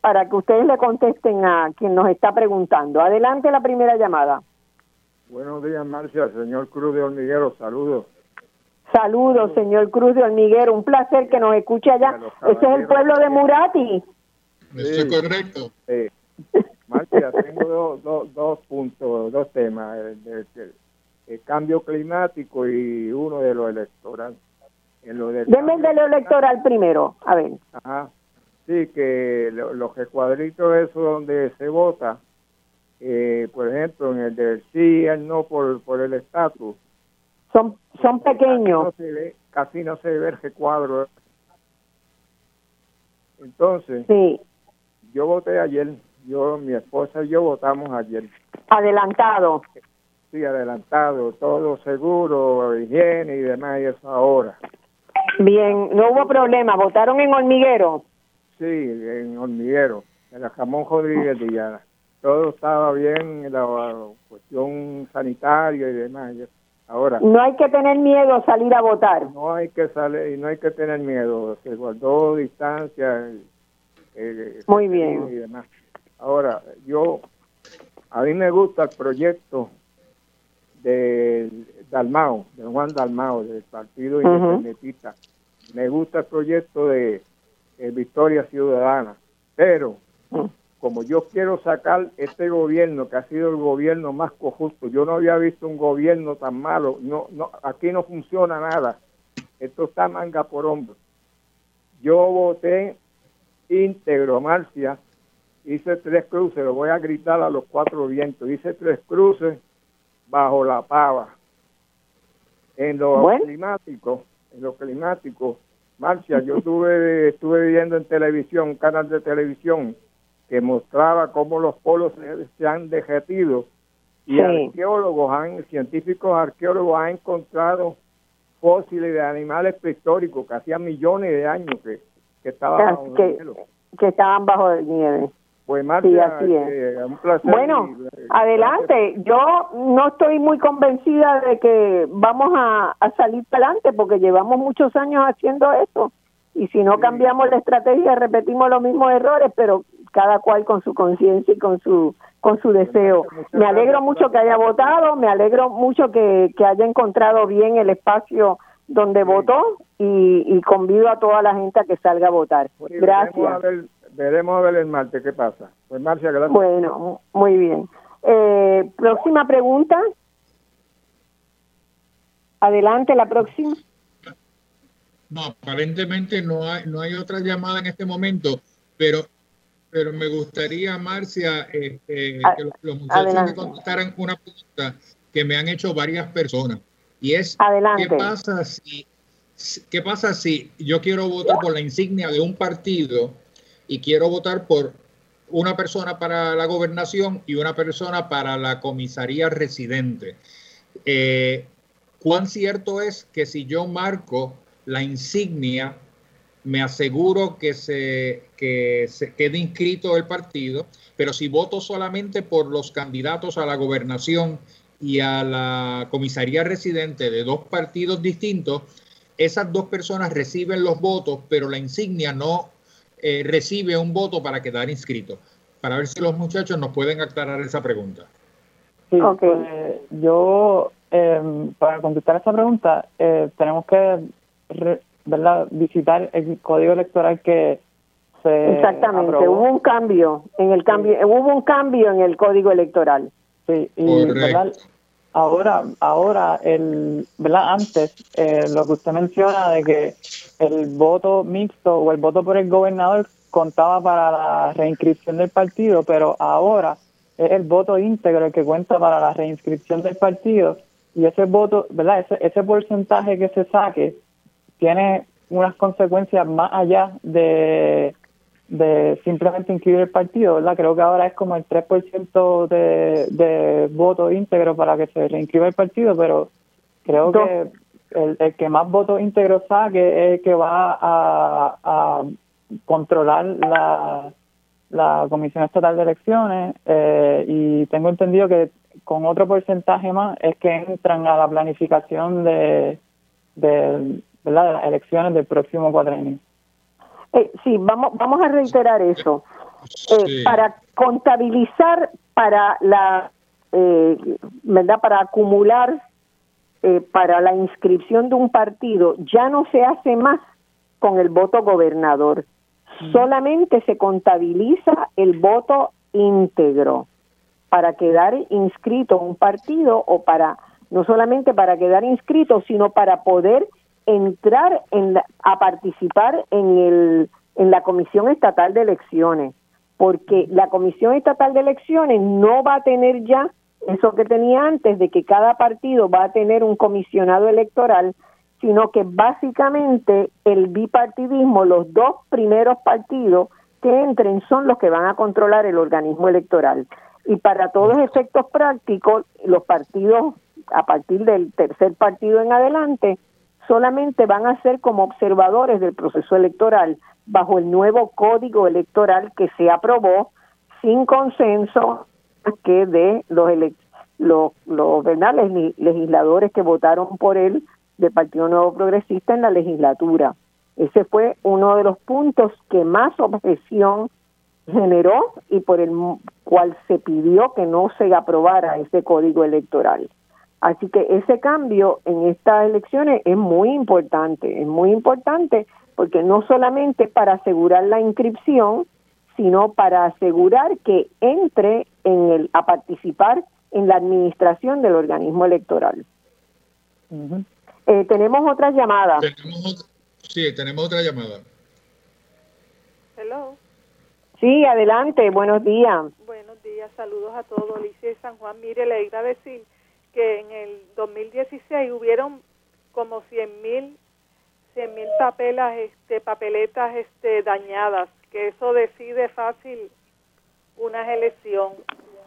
para que ustedes le contesten a quien nos está preguntando. Adelante la primera llamada. Buenos días, Marcia. Señor Cruz de Hormiguero, saludos. Saludos, señor Cruz de Hormiguero. Un placer que nos escuche allá. Ese es el pueblo de Murati. Eso es correcto. Marcia, tengo dos, puntos, dos temas. El, cambio climático y uno de lo electoral. En lo de lo electoral primero. A ver. Ajá. Sí, que los recuadritos esos donde se vota, eh, por ejemplo, en el del sí y el no por, por el estatus. Son, son pequeños. Casi no se ve, el recuadro. Entonces, sí. yo voté ayer, yo, mi esposa y yo votamos ayer. Adelantado. Sí, adelantado, todo seguro, higiene y demás, y eso ahora. Bien, no hubo problema, votaron en hormiguero. Sí, en hormiguero, en la Jamón Rodríguez de Todo estaba bien, la cuestión sanitaria y demás. Ahora. No hay que tener miedo a salir a votar. No hay que salir y no hay que tener miedo. Se guardó distancia. Eh, Muy bien. Y demás. Ahora, yo, a mí me gusta el proyecto de Dalmao, de Juan Dalmao, del Partido Independentista. Me gusta el proyecto de eh, Victoria Ciudadana, pero como yo quiero sacar este gobierno que ha sido el gobierno más cojusto, yo no había visto un gobierno tan malo, no, no, aquí no funciona nada, esto está manga por hombro. Yo voté íntegro, Marcia, hice tres cruces, lo voy a gritar a los cuatro vientos, hice tres cruces bajo la pava. En lo climático, en lo climático, Marcia, yo estuve, estuve viendo en televisión, un canal de televisión que mostraba cómo los polos se, han derretido y arqueólogos, han, científicos arqueólogos han encontrado fósiles de animales prehistóricos que hacían millones de años que, que estaban bajo que, Que estaban bajo el nieve. Pues Marcia, eh, un placer. Bueno, adelante. Yo no estoy muy convencida de que vamos a, salir adelante porque llevamos muchos años haciendo eso y si no cambiamos la estrategia repetimos los mismos errores, pero cada cual con su conciencia y con su con su deseo. Me alegro mucho que haya votado, me alegro mucho que, que haya encontrado bien el espacio donde votó y, y convido a toda la gente a que salga a votar. Gracias veremos a ver el martes qué pasa. Pues Marcia, gracias. Bueno, muy bien. Eh, próxima pregunta. Adelante, la próxima. No, aparentemente no hay, no hay otra llamada en este momento, pero, pero me gustaría, Marcia, este, que los, muchachos me contestaran una pregunta que me han hecho varias personas. Y es, Adelante. ¿qué pasa si, qué pasa si yo quiero votar por la insignia de un partido y quiero votar por una persona para la gobernación y una persona para la comisaría residente. Eh, ¿Cuán cierto es que si yo marco la insignia, me aseguro que se, que se quede inscrito el partido, pero si voto solamente por los candidatos a la gobernación y a la comisaría residente de dos partidos distintos, esas dos personas reciben los votos, pero la insignia no eh, recibe un voto para quedar inscrito? Para ver si los muchachos nos pueden aclarar esa pregunta. Sí, pues, yo, em, para contestar esa pregunta, eh, tenemos que ¿verdad? visitar el código electoral que se Exactamente, hubo un cambio en el cambio, hubo un cambio en el código electoral. Sí, y ahora, ahora el, ¿verdad? Antes, eh, lo que usted menciona de que el voto mixto o el voto por el gobernador contaba para la reinscripción del partido, pero ahora es el voto íntegro el que cuenta para la reinscripción del partido y ese voto, ¿verdad? Ese, ese porcentaje que se saque tiene unas consecuencias más allá de de simplemente inscribir el partido, ¿verdad? Creo que ahora es como el 3% de, de voto íntegro para que se reinscriba el partido, pero creo que el, el, que más votos íntegros saque es el que va a, a controlar la, la Comisión Estatal de Elecciones eh, y tengo entendido que con otro porcentaje más es que entran a la planificación de, de, ¿verdad? de las elecciones del próximo cuatrenio. Eh, sí, vamos, vamos a reiterar eso. eh, para contabilizar, para la, eh, ¿verdad? Para acumular eh, para la inscripción de un partido ya no se hace más con el voto gobernador, solamente se contabiliza el voto íntegro para quedar inscrito en un partido o para no solamente para quedar inscrito, sino para poder entrar en a participar en el en la Comisión Estatal de Elecciones, porque la Comisión Estatal de Elecciones no va a tener ya eso que tenía antes de que cada partido va a tener un comisionado electoral, sino que básicamente el bipartidismo, los dos primeros partidos que entren son los que van a controlar el organismo electoral. Y para todos efectos prácticos, los partidos, a partir del tercer partido en adelante, solamente van a ser como observadores del proceso electoral bajo el nuevo código electoral que se aprobó sin consenso que de los, los, los legisladores que votaron por él del Partido Nuevo Progresista en la legislatura. Ese fue uno de los puntos que más objeción generó y por el cual se pidió que no se aprobara ese código electoral. Así que ese cambio en estas elecciones es muy importante, es muy importante porque no solamente para asegurar la inscripción, sino para asegurar que entre en el, a participar en la administración del organismo electoral. Eh, tenemos otra llamada. sí, tenemos otra llamada. Hello. Sí, adelante, buenos días. Buenos días, saludos a todos. Alicia de San Juan, mire, le iba a decir que en el 2016 hubieron como 100 mil 100 mil papelas, este, papeletas este, dañadas, que eso decide fácil una elección.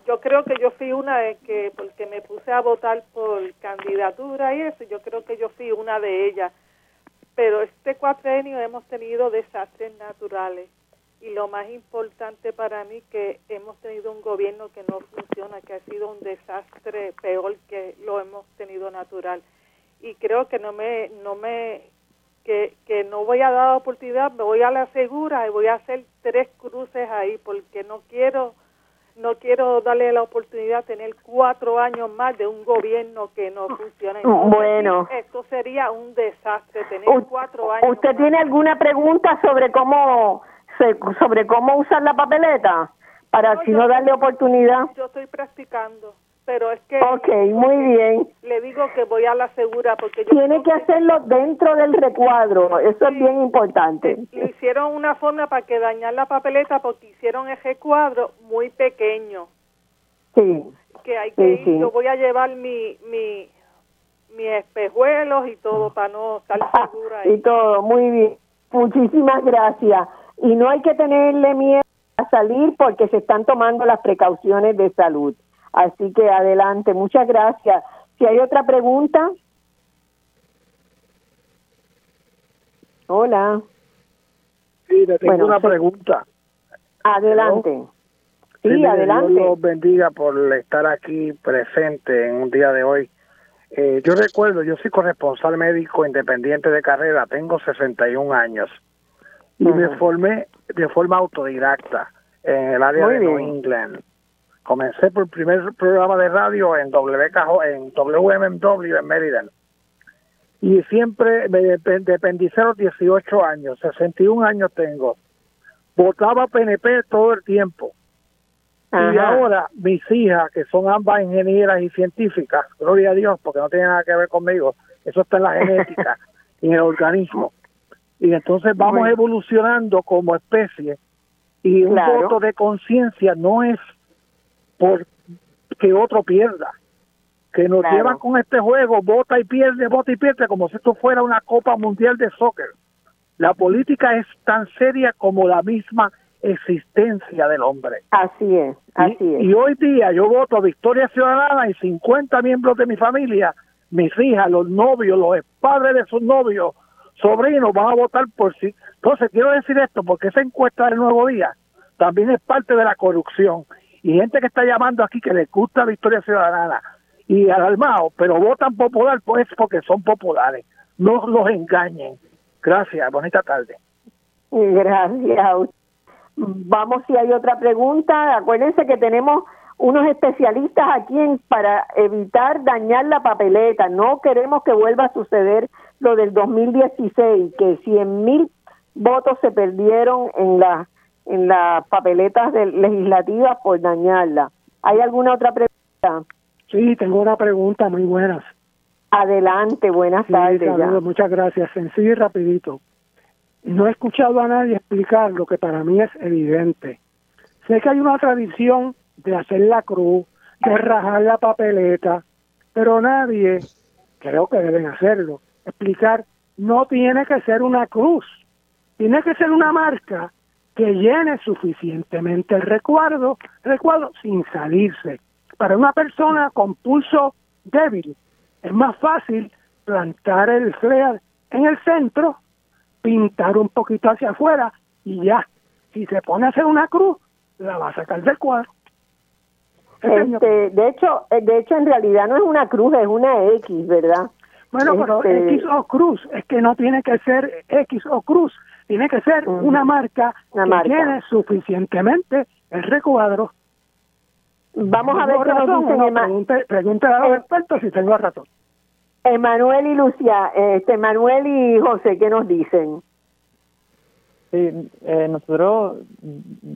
Yo creo que yo fui una de que, porque me puse a votar por candidatura y eso, yo creo que yo fui una de ellas. Pero este cuatrenio hemos tenido desastres naturales y lo más importante para mí que hemos tenido un gobierno que no funciona, que ha sido un desastre peor que lo hemos tenido natural. Y creo que no me no me que, que no voy a dar oportunidad, me voy a la segura y voy a hacer tres cruces ahí porque no quiero no quiero darle la oportunidad de tener cuatro años más de un gobierno que no funciona. bueno. Esto sería un desastre, tener cuatro años. ¿Usted tiene alguna pregunta sobre cómo sobre cómo usar la papeleta para si no darle oportunidad? Yo estoy practicando pero es que... Ok, muy bien. Le digo que voy a la segura porque yo... Tiene que hacerlo dentro del recuadro, eso es bien importante. Le hicieron una forma para que dañar la papeleta porque hicieron ese recuadro muy pequeño. Sí. Que hay que ir, yo voy a llevar mi, mi, mis espejuelos y todo para no estar segura. y todo, muy bien. Muchísimas gracias. Y no hay que tenerle miedo a salir porque se están tomando las precauciones de salud. Así que adelante, muchas gracias. Si hay otra pregunta. Hola. Sí, le tengo una pregunta. Adelante. Sí, adelante. Dios los bendiga por estar aquí presente en un día de hoy. Eh, yo recuerdo, yo soy corresponsal médico independiente de carrera, tengo 61 años y me formé de forma autodidacta en el área de New England Comencé por el primer programa de radio en, WKJ, en WMW en Maryland. Y siempre me dependicé a los 18 años, 61 años tengo. Votaba PNP todo el tiempo. Y ahora mis hijas, que son ambas ingenieras y científicas, gloria a Dios, porque no tiene nada que ver conmigo, eso está en la genética, en el organismo. Y entonces vamos evolucionando como especie y un voto de conciencia no es por que otro pierda. Que nos llevan con este juego, vota y pierde, vota y pierde, como si esto fuera una Copa Mundial de Soccer. La política es tan seria como la misma existencia del hombre. Así es, así y, es. Y hoy día yo voto a Victoria Ciudadana y 50 miembros de mi familia, mis hijas, los novios, los padres de sus novios, sobrinos, van a votar por sí. Entonces quiero decir esto porque esa encuesta del Nuevo Día también es parte de la corrupción y gente que está llamando aquí que les gusta Victoria Ciudadana y alarmado, pero votan popular pues porque son populares. No los engañen. Gracias, bonita tarde. Gracias. Vamos si hay otra pregunta. Acuérdense que tenemos unos especialistas aquí para evitar dañar la papeleta. No queremos que vuelva a suceder lo del 2016, que 100 mil votos se perdieron en la en las papeletas legislativas por dañarla. ¿Hay alguna otra pregunta? Sí, tengo una pregunta muy buena. Adelante, buenas tardes. muchas gracias. Sencillo y rapidito. No he escuchado a nadie explicar lo que para mí es evidente. Sé que hay una tradición de hacer la cruz, de rajar la papeleta, pero nadie, creo que deben hacerlo, explicar, no tiene que ser una cruz, tiene que ser una marca que llene suficientemente el recuadro, recuadro sin salirse. Para una persona con pulso débil es más fácil plantar el flare en el centro, pintar un poquito hacia afuera y ya. Si se pone a hacer una cruz, la va a sacar del cuadro. Este, de hecho, eh, de hecho en realidad no es una cruz, es una X, ¿verdad? Bueno, pero este, X o cruz, es que no tiene que ser X o cruz, tiene que ser una marca que tiene suficientemente el recuadro. Vamos a ver qué nos dicen. pregunte, a los eh, expertos si tengo razón. Emanuel y Lucia, este Manuel y José, ¿qué nos dicen? Sí, eh, nosotros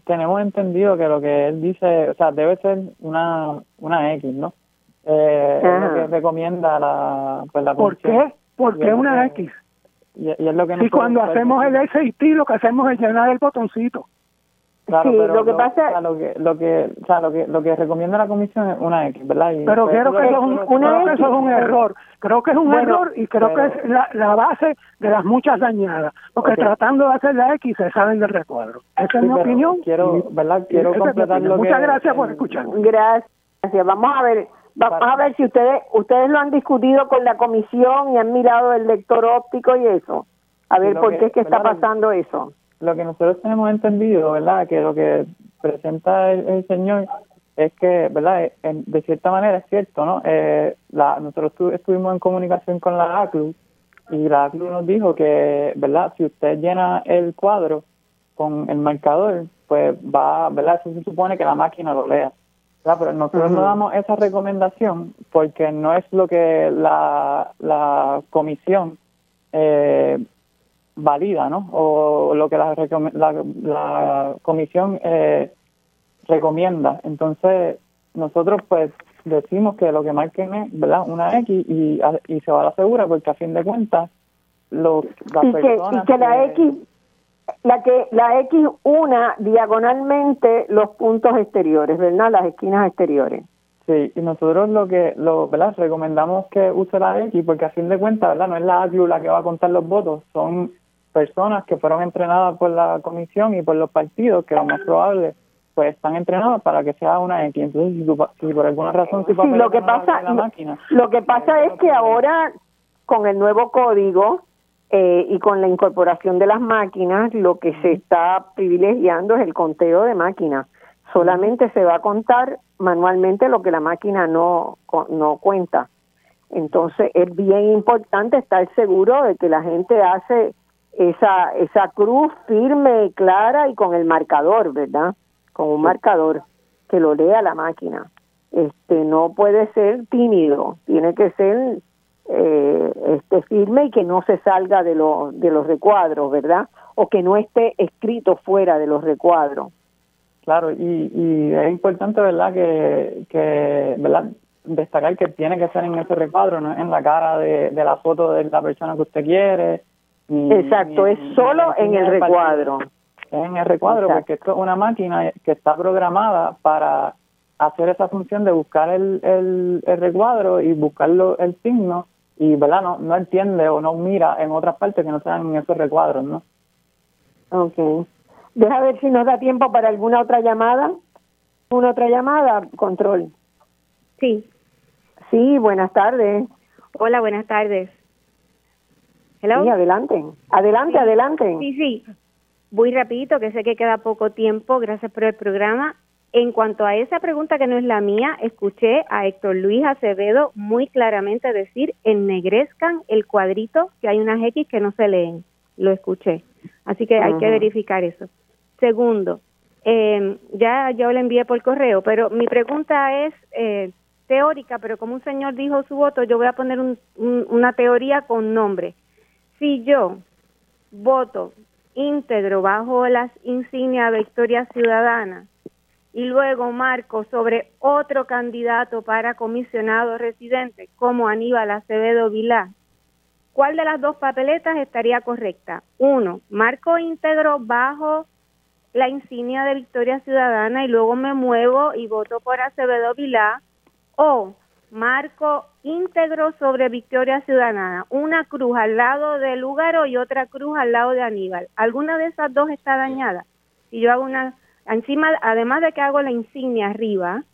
tenemos entendido que lo que él dice, o sea, debe ser una, una X, ¿no? Eh, es lo que recomienda la, pues la ¿Por qué? ¿Por qué una X? Y, es lo que y cuando hacemos el SAT lo que hacemos es llenar el botoncito. Claro, pero lo que pasa lo que lo que o sea, lo que lo que recomienda la comisión es una X, ¿verdad? pero pues, creo que, eso es, un, que eso es un error. Creo que es un error y creo que es la, la, base de las muchas dañadas, porque tratando de hacer la X se salen del recuadro. Esa es mi opinión. Quiero, ¿verdad? Quiero completar lo Muchas gracias por escuchar. Gracias. Vamos a ver Vamos a ver si ustedes ustedes lo han discutido con la comisión y han mirado el lector óptico y eso. A ver por qué es que está pasando eso. Lo que nosotros tenemos entendido, ¿verdad? Que lo que presenta el, señor es que, ¿verdad? de cierta manera es cierto, ¿no? Eh, la, nosotros estuvimos en comunicación con la ACLU y la ACLU nos dijo que, ¿verdad? Si usted llena el cuadro con el marcador, pues va, ¿verdad? Eso se supone que la máquina lo lea. Pero nosotros no damos esa recomendación porque no es lo que la, la comisión eh, valida, ¿no? O lo que la, la, comisión eh, recomienda. Entonces, nosotros pues decimos que lo que marquen es, ¿verdad? Una X y, y se va a la segura porque a fin de cuentas los, las y personas... Y que la X la que la X una diagonalmente los puntos exteriores, ¿verdad? Las esquinas exteriores. Sí, y nosotros lo que lo, ¿verdad? recomendamos que use la X porque a fin de cuentas, ¿verdad? No es la ACLU la que va a contar los votos, son personas que fueron entrenadas por la comisión y por los partidos que lo más probable pues están entrenados para que sea una X. Entonces, si, por alguna razón sí, lo que pasa la máquina, lo que pasa es que ahora con el nuevo código eh, y con la incorporación de las máquinas, lo que se está privilegiando es el conteo de máquinas. Solamente se va a contar manualmente lo que la máquina no, no cuenta. Entonces es bien importante estar seguro de que la gente hace esa, esa cruz firme, clara y con el marcador, ¿verdad? Con un marcador que lo lea la máquina. Este no puede ser tímido, tiene que ser eh, esté firme y que no se salga de, lo, de los recuadros, ¿verdad? O que no esté escrito fuera de los recuadros. Claro, y, y es importante, ¿verdad? Que, que, ¿verdad? Destacar que tiene que ser en ese recuadro, no en la cara de, de la foto de la persona que usted quiere. Exacto, es solo en el recuadro. Es en el recuadro, porque esto es una máquina que está programada para hacer esa función de buscar el, el, el recuadro y buscar el signo y verdad no, no entiende o no mira en otras partes que no sean en esos recuadros, ¿no? Ok. Deja ver si nos da tiempo para alguna otra llamada. ¿Una otra llamada? Control. Sí. Sí, buenas tardes. Hola, buenas tardes. Hello. Sí, adelante. Adelante, adelante. Sí, sí. Muy rapidito, que sé que queda poco tiempo. Gracias por el programa. En cuanto a esa pregunta que no es la mía, escuché a Héctor Luis Acevedo muy claramente decir ennegrezcan el cuadrito que hay unas X que no se leen. Lo escuché. Así que hay que verificar eso. Segundo, Eh, ya yo le envié por correo, pero mi pregunta es eh, teórica, pero como un señor dijo su voto, yo voy a poner una teoría con nombre. Si yo voto íntegro bajo las insignias de Victoria Ciudadana y luego marco sobre otro candidato para comisionado residente como Aníbal Acevedo Vilá, ¿cuál de las dos papeletas estaría correcta? Uno, marco íntegro bajo la insignia de Victoria Ciudadana y luego me muevo y voto por Acevedo Vilá o marco íntegro sobre Victoria Ciudadana, una cruz al lado de Lúgaro y otra cruz al lado de Aníbal. ¿Alguna de esas dos está dañada? Si yo hago una, encima, además de que hago la insignia arriba,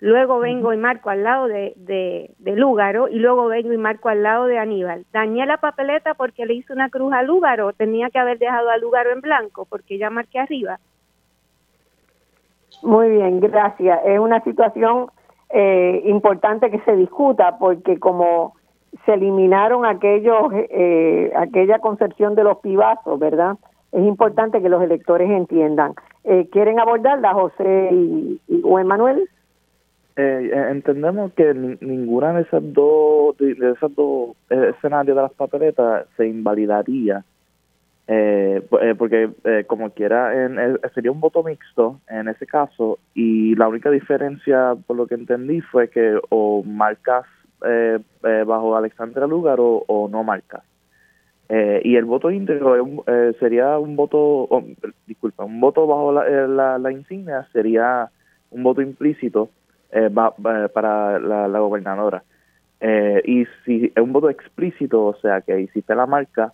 luego vengo y marco al lado de, de, Lúgaro y luego vengo y marco al lado de Aníbal. Dañé la papeleta porque le hice una cruz a Lúgaro, tenía que haber dejado a Lúgaro en blanco porque ya marqué arriba. Muy bien, gracias. Es una situación eh, importante que se discuta porque como se eliminaron aquellos eh, aquella concepción de los pibazos, ¿verdad? Es importante que los electores entiendan. Eh, ¿Quieren abordarla, José y, o Emanuel? Eh, entendemos que ninguna de esas dos de esos dos escenarios de las papeletas se invalidaría eh, eh, porque eh, como quiera en, eh, sería un voto mixto en ese caso y la única diferencia por lo que entendí fue que o marcas eh, bajo Alexandra Lugar o, no marcas y el voto íntegro sería un voto disculpa un voto bajo la, la, insignia sería un voto implícito para la, la gobernadora y si es un voto explícito o sea que hiciste la marca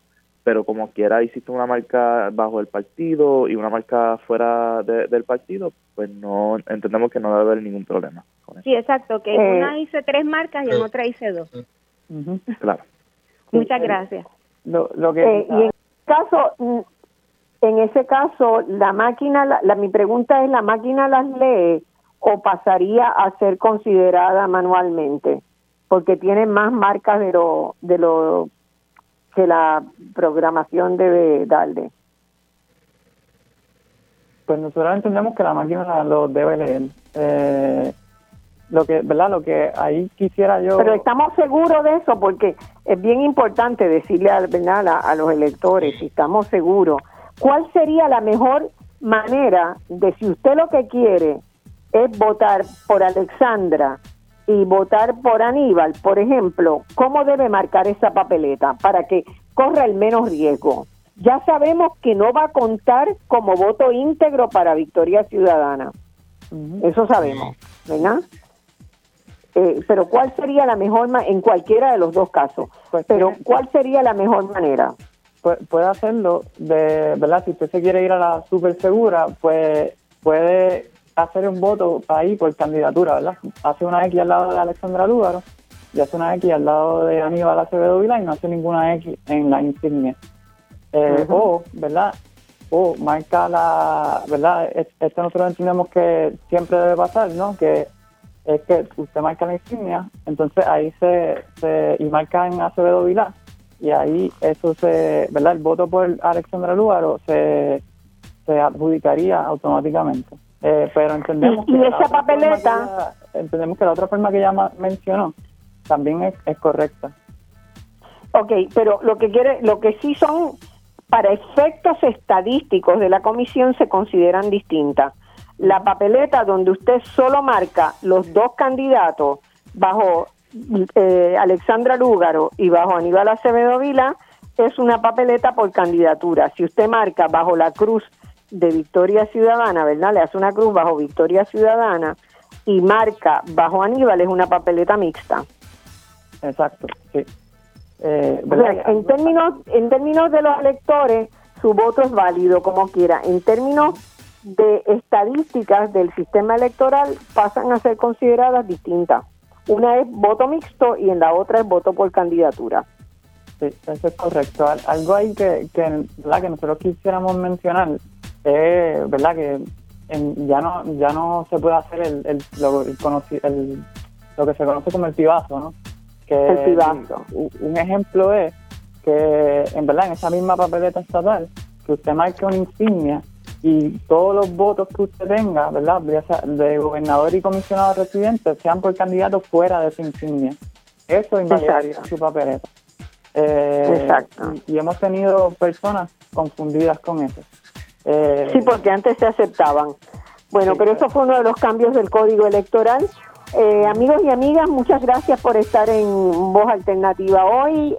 pero como quiera hiciste una marca bajo el partido y una marca fuera del partido, pues no entendemos que no debe haber ningún problema. Sí, exacto, que en eh, una hice tres marcas y en otra hice dos. Claro. Muchas gracias. Lo, que, eh, y en caso, mm, en ese caso, la máquina, la, mi pregunta es, ¿la máquina las lee o pasaría a ser considerada manualmente? Porque tiene más marcas de lo, de lo que la programación debe darle. Pues nosotros entendemos que la máquina lo debe leer. Eh, lo que, ¿verdad? Lo que ahí quisiera yo. Pero estamos seguros de eso porque es bien importante decirle a, A, los electores, si estamos seguros, ¿cuál sería la mejor manera de si usted lo que quiere es votar por Alexandra y votar por Aníbal, por ejemplo, ¿cómo debe marcar esa papeleta para que corra el menos riesgo? Ya sabemos que no va a contar como voto íntegro para Victoria Ciudadana. Eso sabemos, ¿verdad? Eh, pero ¿cuál sería la mejor en cualquiera de los dos casos? Pues pero ¿cuál sería la mejor manera? puede hacerlo de, ¿verdad? Si usted se quiere ir a la super segura, pues puede hacer un voto ahí por candidatura, ¿verdad? Hace una X al lado de Alexandra Lúgaro y hace una X al lado de Aníbal Acevedo Vila y no hace ninguna X en la insignia. Eh, o, ¿verdad? O marca la, ¿verdad? Esto nosotros entendemos que siempre debe pasar, ¿no? Que es que usted marca la insignia, entonces ahí se, se y marca en Acevedo Vila y ahí eso se, ¿verdad? El voto por Alexandra Lúgaro se, se adjudicaría automáticamente. Eh, pero entendemos y, que esa papeleta entendemos que la otra forma que ella mencionó también es, es correcta ok pero lo que quiere lo que sí son para efectos estadísticos de la comisión se consideran distintas la papeleta donde usted solo marca los dos candidatos bajo eh, Alexandra Lúgaro y bajo Aníbal Acevedo Vila es una papeleta por candidatura. Si usted marca bajo la cruz de Victoria Ciudadana, ¿verdad? Le hace una cruz bajo Victoria Ciudadana y marca bajo Aníbal es una papeleta mixta. Exacto, sí. Eh, en términos en términos de los electores, su voto es válido como quiera. En términos de estadísticas del sistema electoral pasan a ser consideradas distintas. Una es voto mixto y en la otra es voto por candidatura. Sí, eso es correcto. Algo ahí que, que, ¿verdad? que nosotros quisiéramos mencionar es verdad que ya no ya no se puede hacer el, el, lo, lo que se conoce como el pibazo, ¿no? Que el pibazo. Un, ejemplo es que en verdad en esa misma papeleta estatal que usted marque una insignia y todos los votos que usted tenga, ¿verdad? De gobernador y comisionado residente sean por candidatos fuera de su insignia. Eso invalidaría su papeleta. Eh, Exacto. Y, hemos tenido personas confundidas con eso. Eh, sí, porque antes se aceptaban. Bueno, pero eso fue uno de los cambios del código electoral. Eh, amigos y amigas, muchas gracias por estar en Voz Alternativa hoy.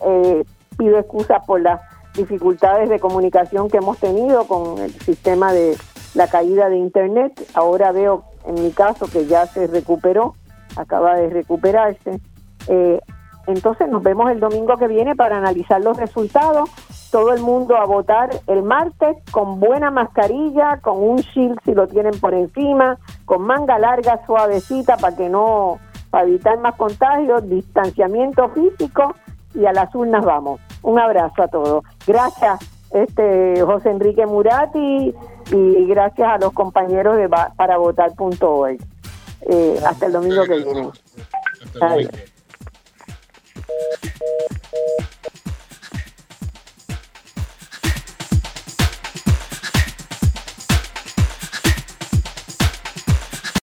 pido excusas por las dificultades de comunicación que hemos tenido con el sistema de la caída de Internet. Ahora veo en mi caso que ya se recuperó, acaba de recuperarse. Eh, entonces nos vemos el domingo que viene para analizar los resultados. Todo el mundo a votar el martes con buena mascarilla, con un shield si lo tienen por encima, con manga larga, suavecita para que no, para evitar más contagios, distanciamiento físico y a las urnas vamos. Un abrazo a todos. Gracias, este José Enrique Murati, y gracias a los compañeros de para votar.org. Eh, hasta el domingo que viene. Hasta el domingo.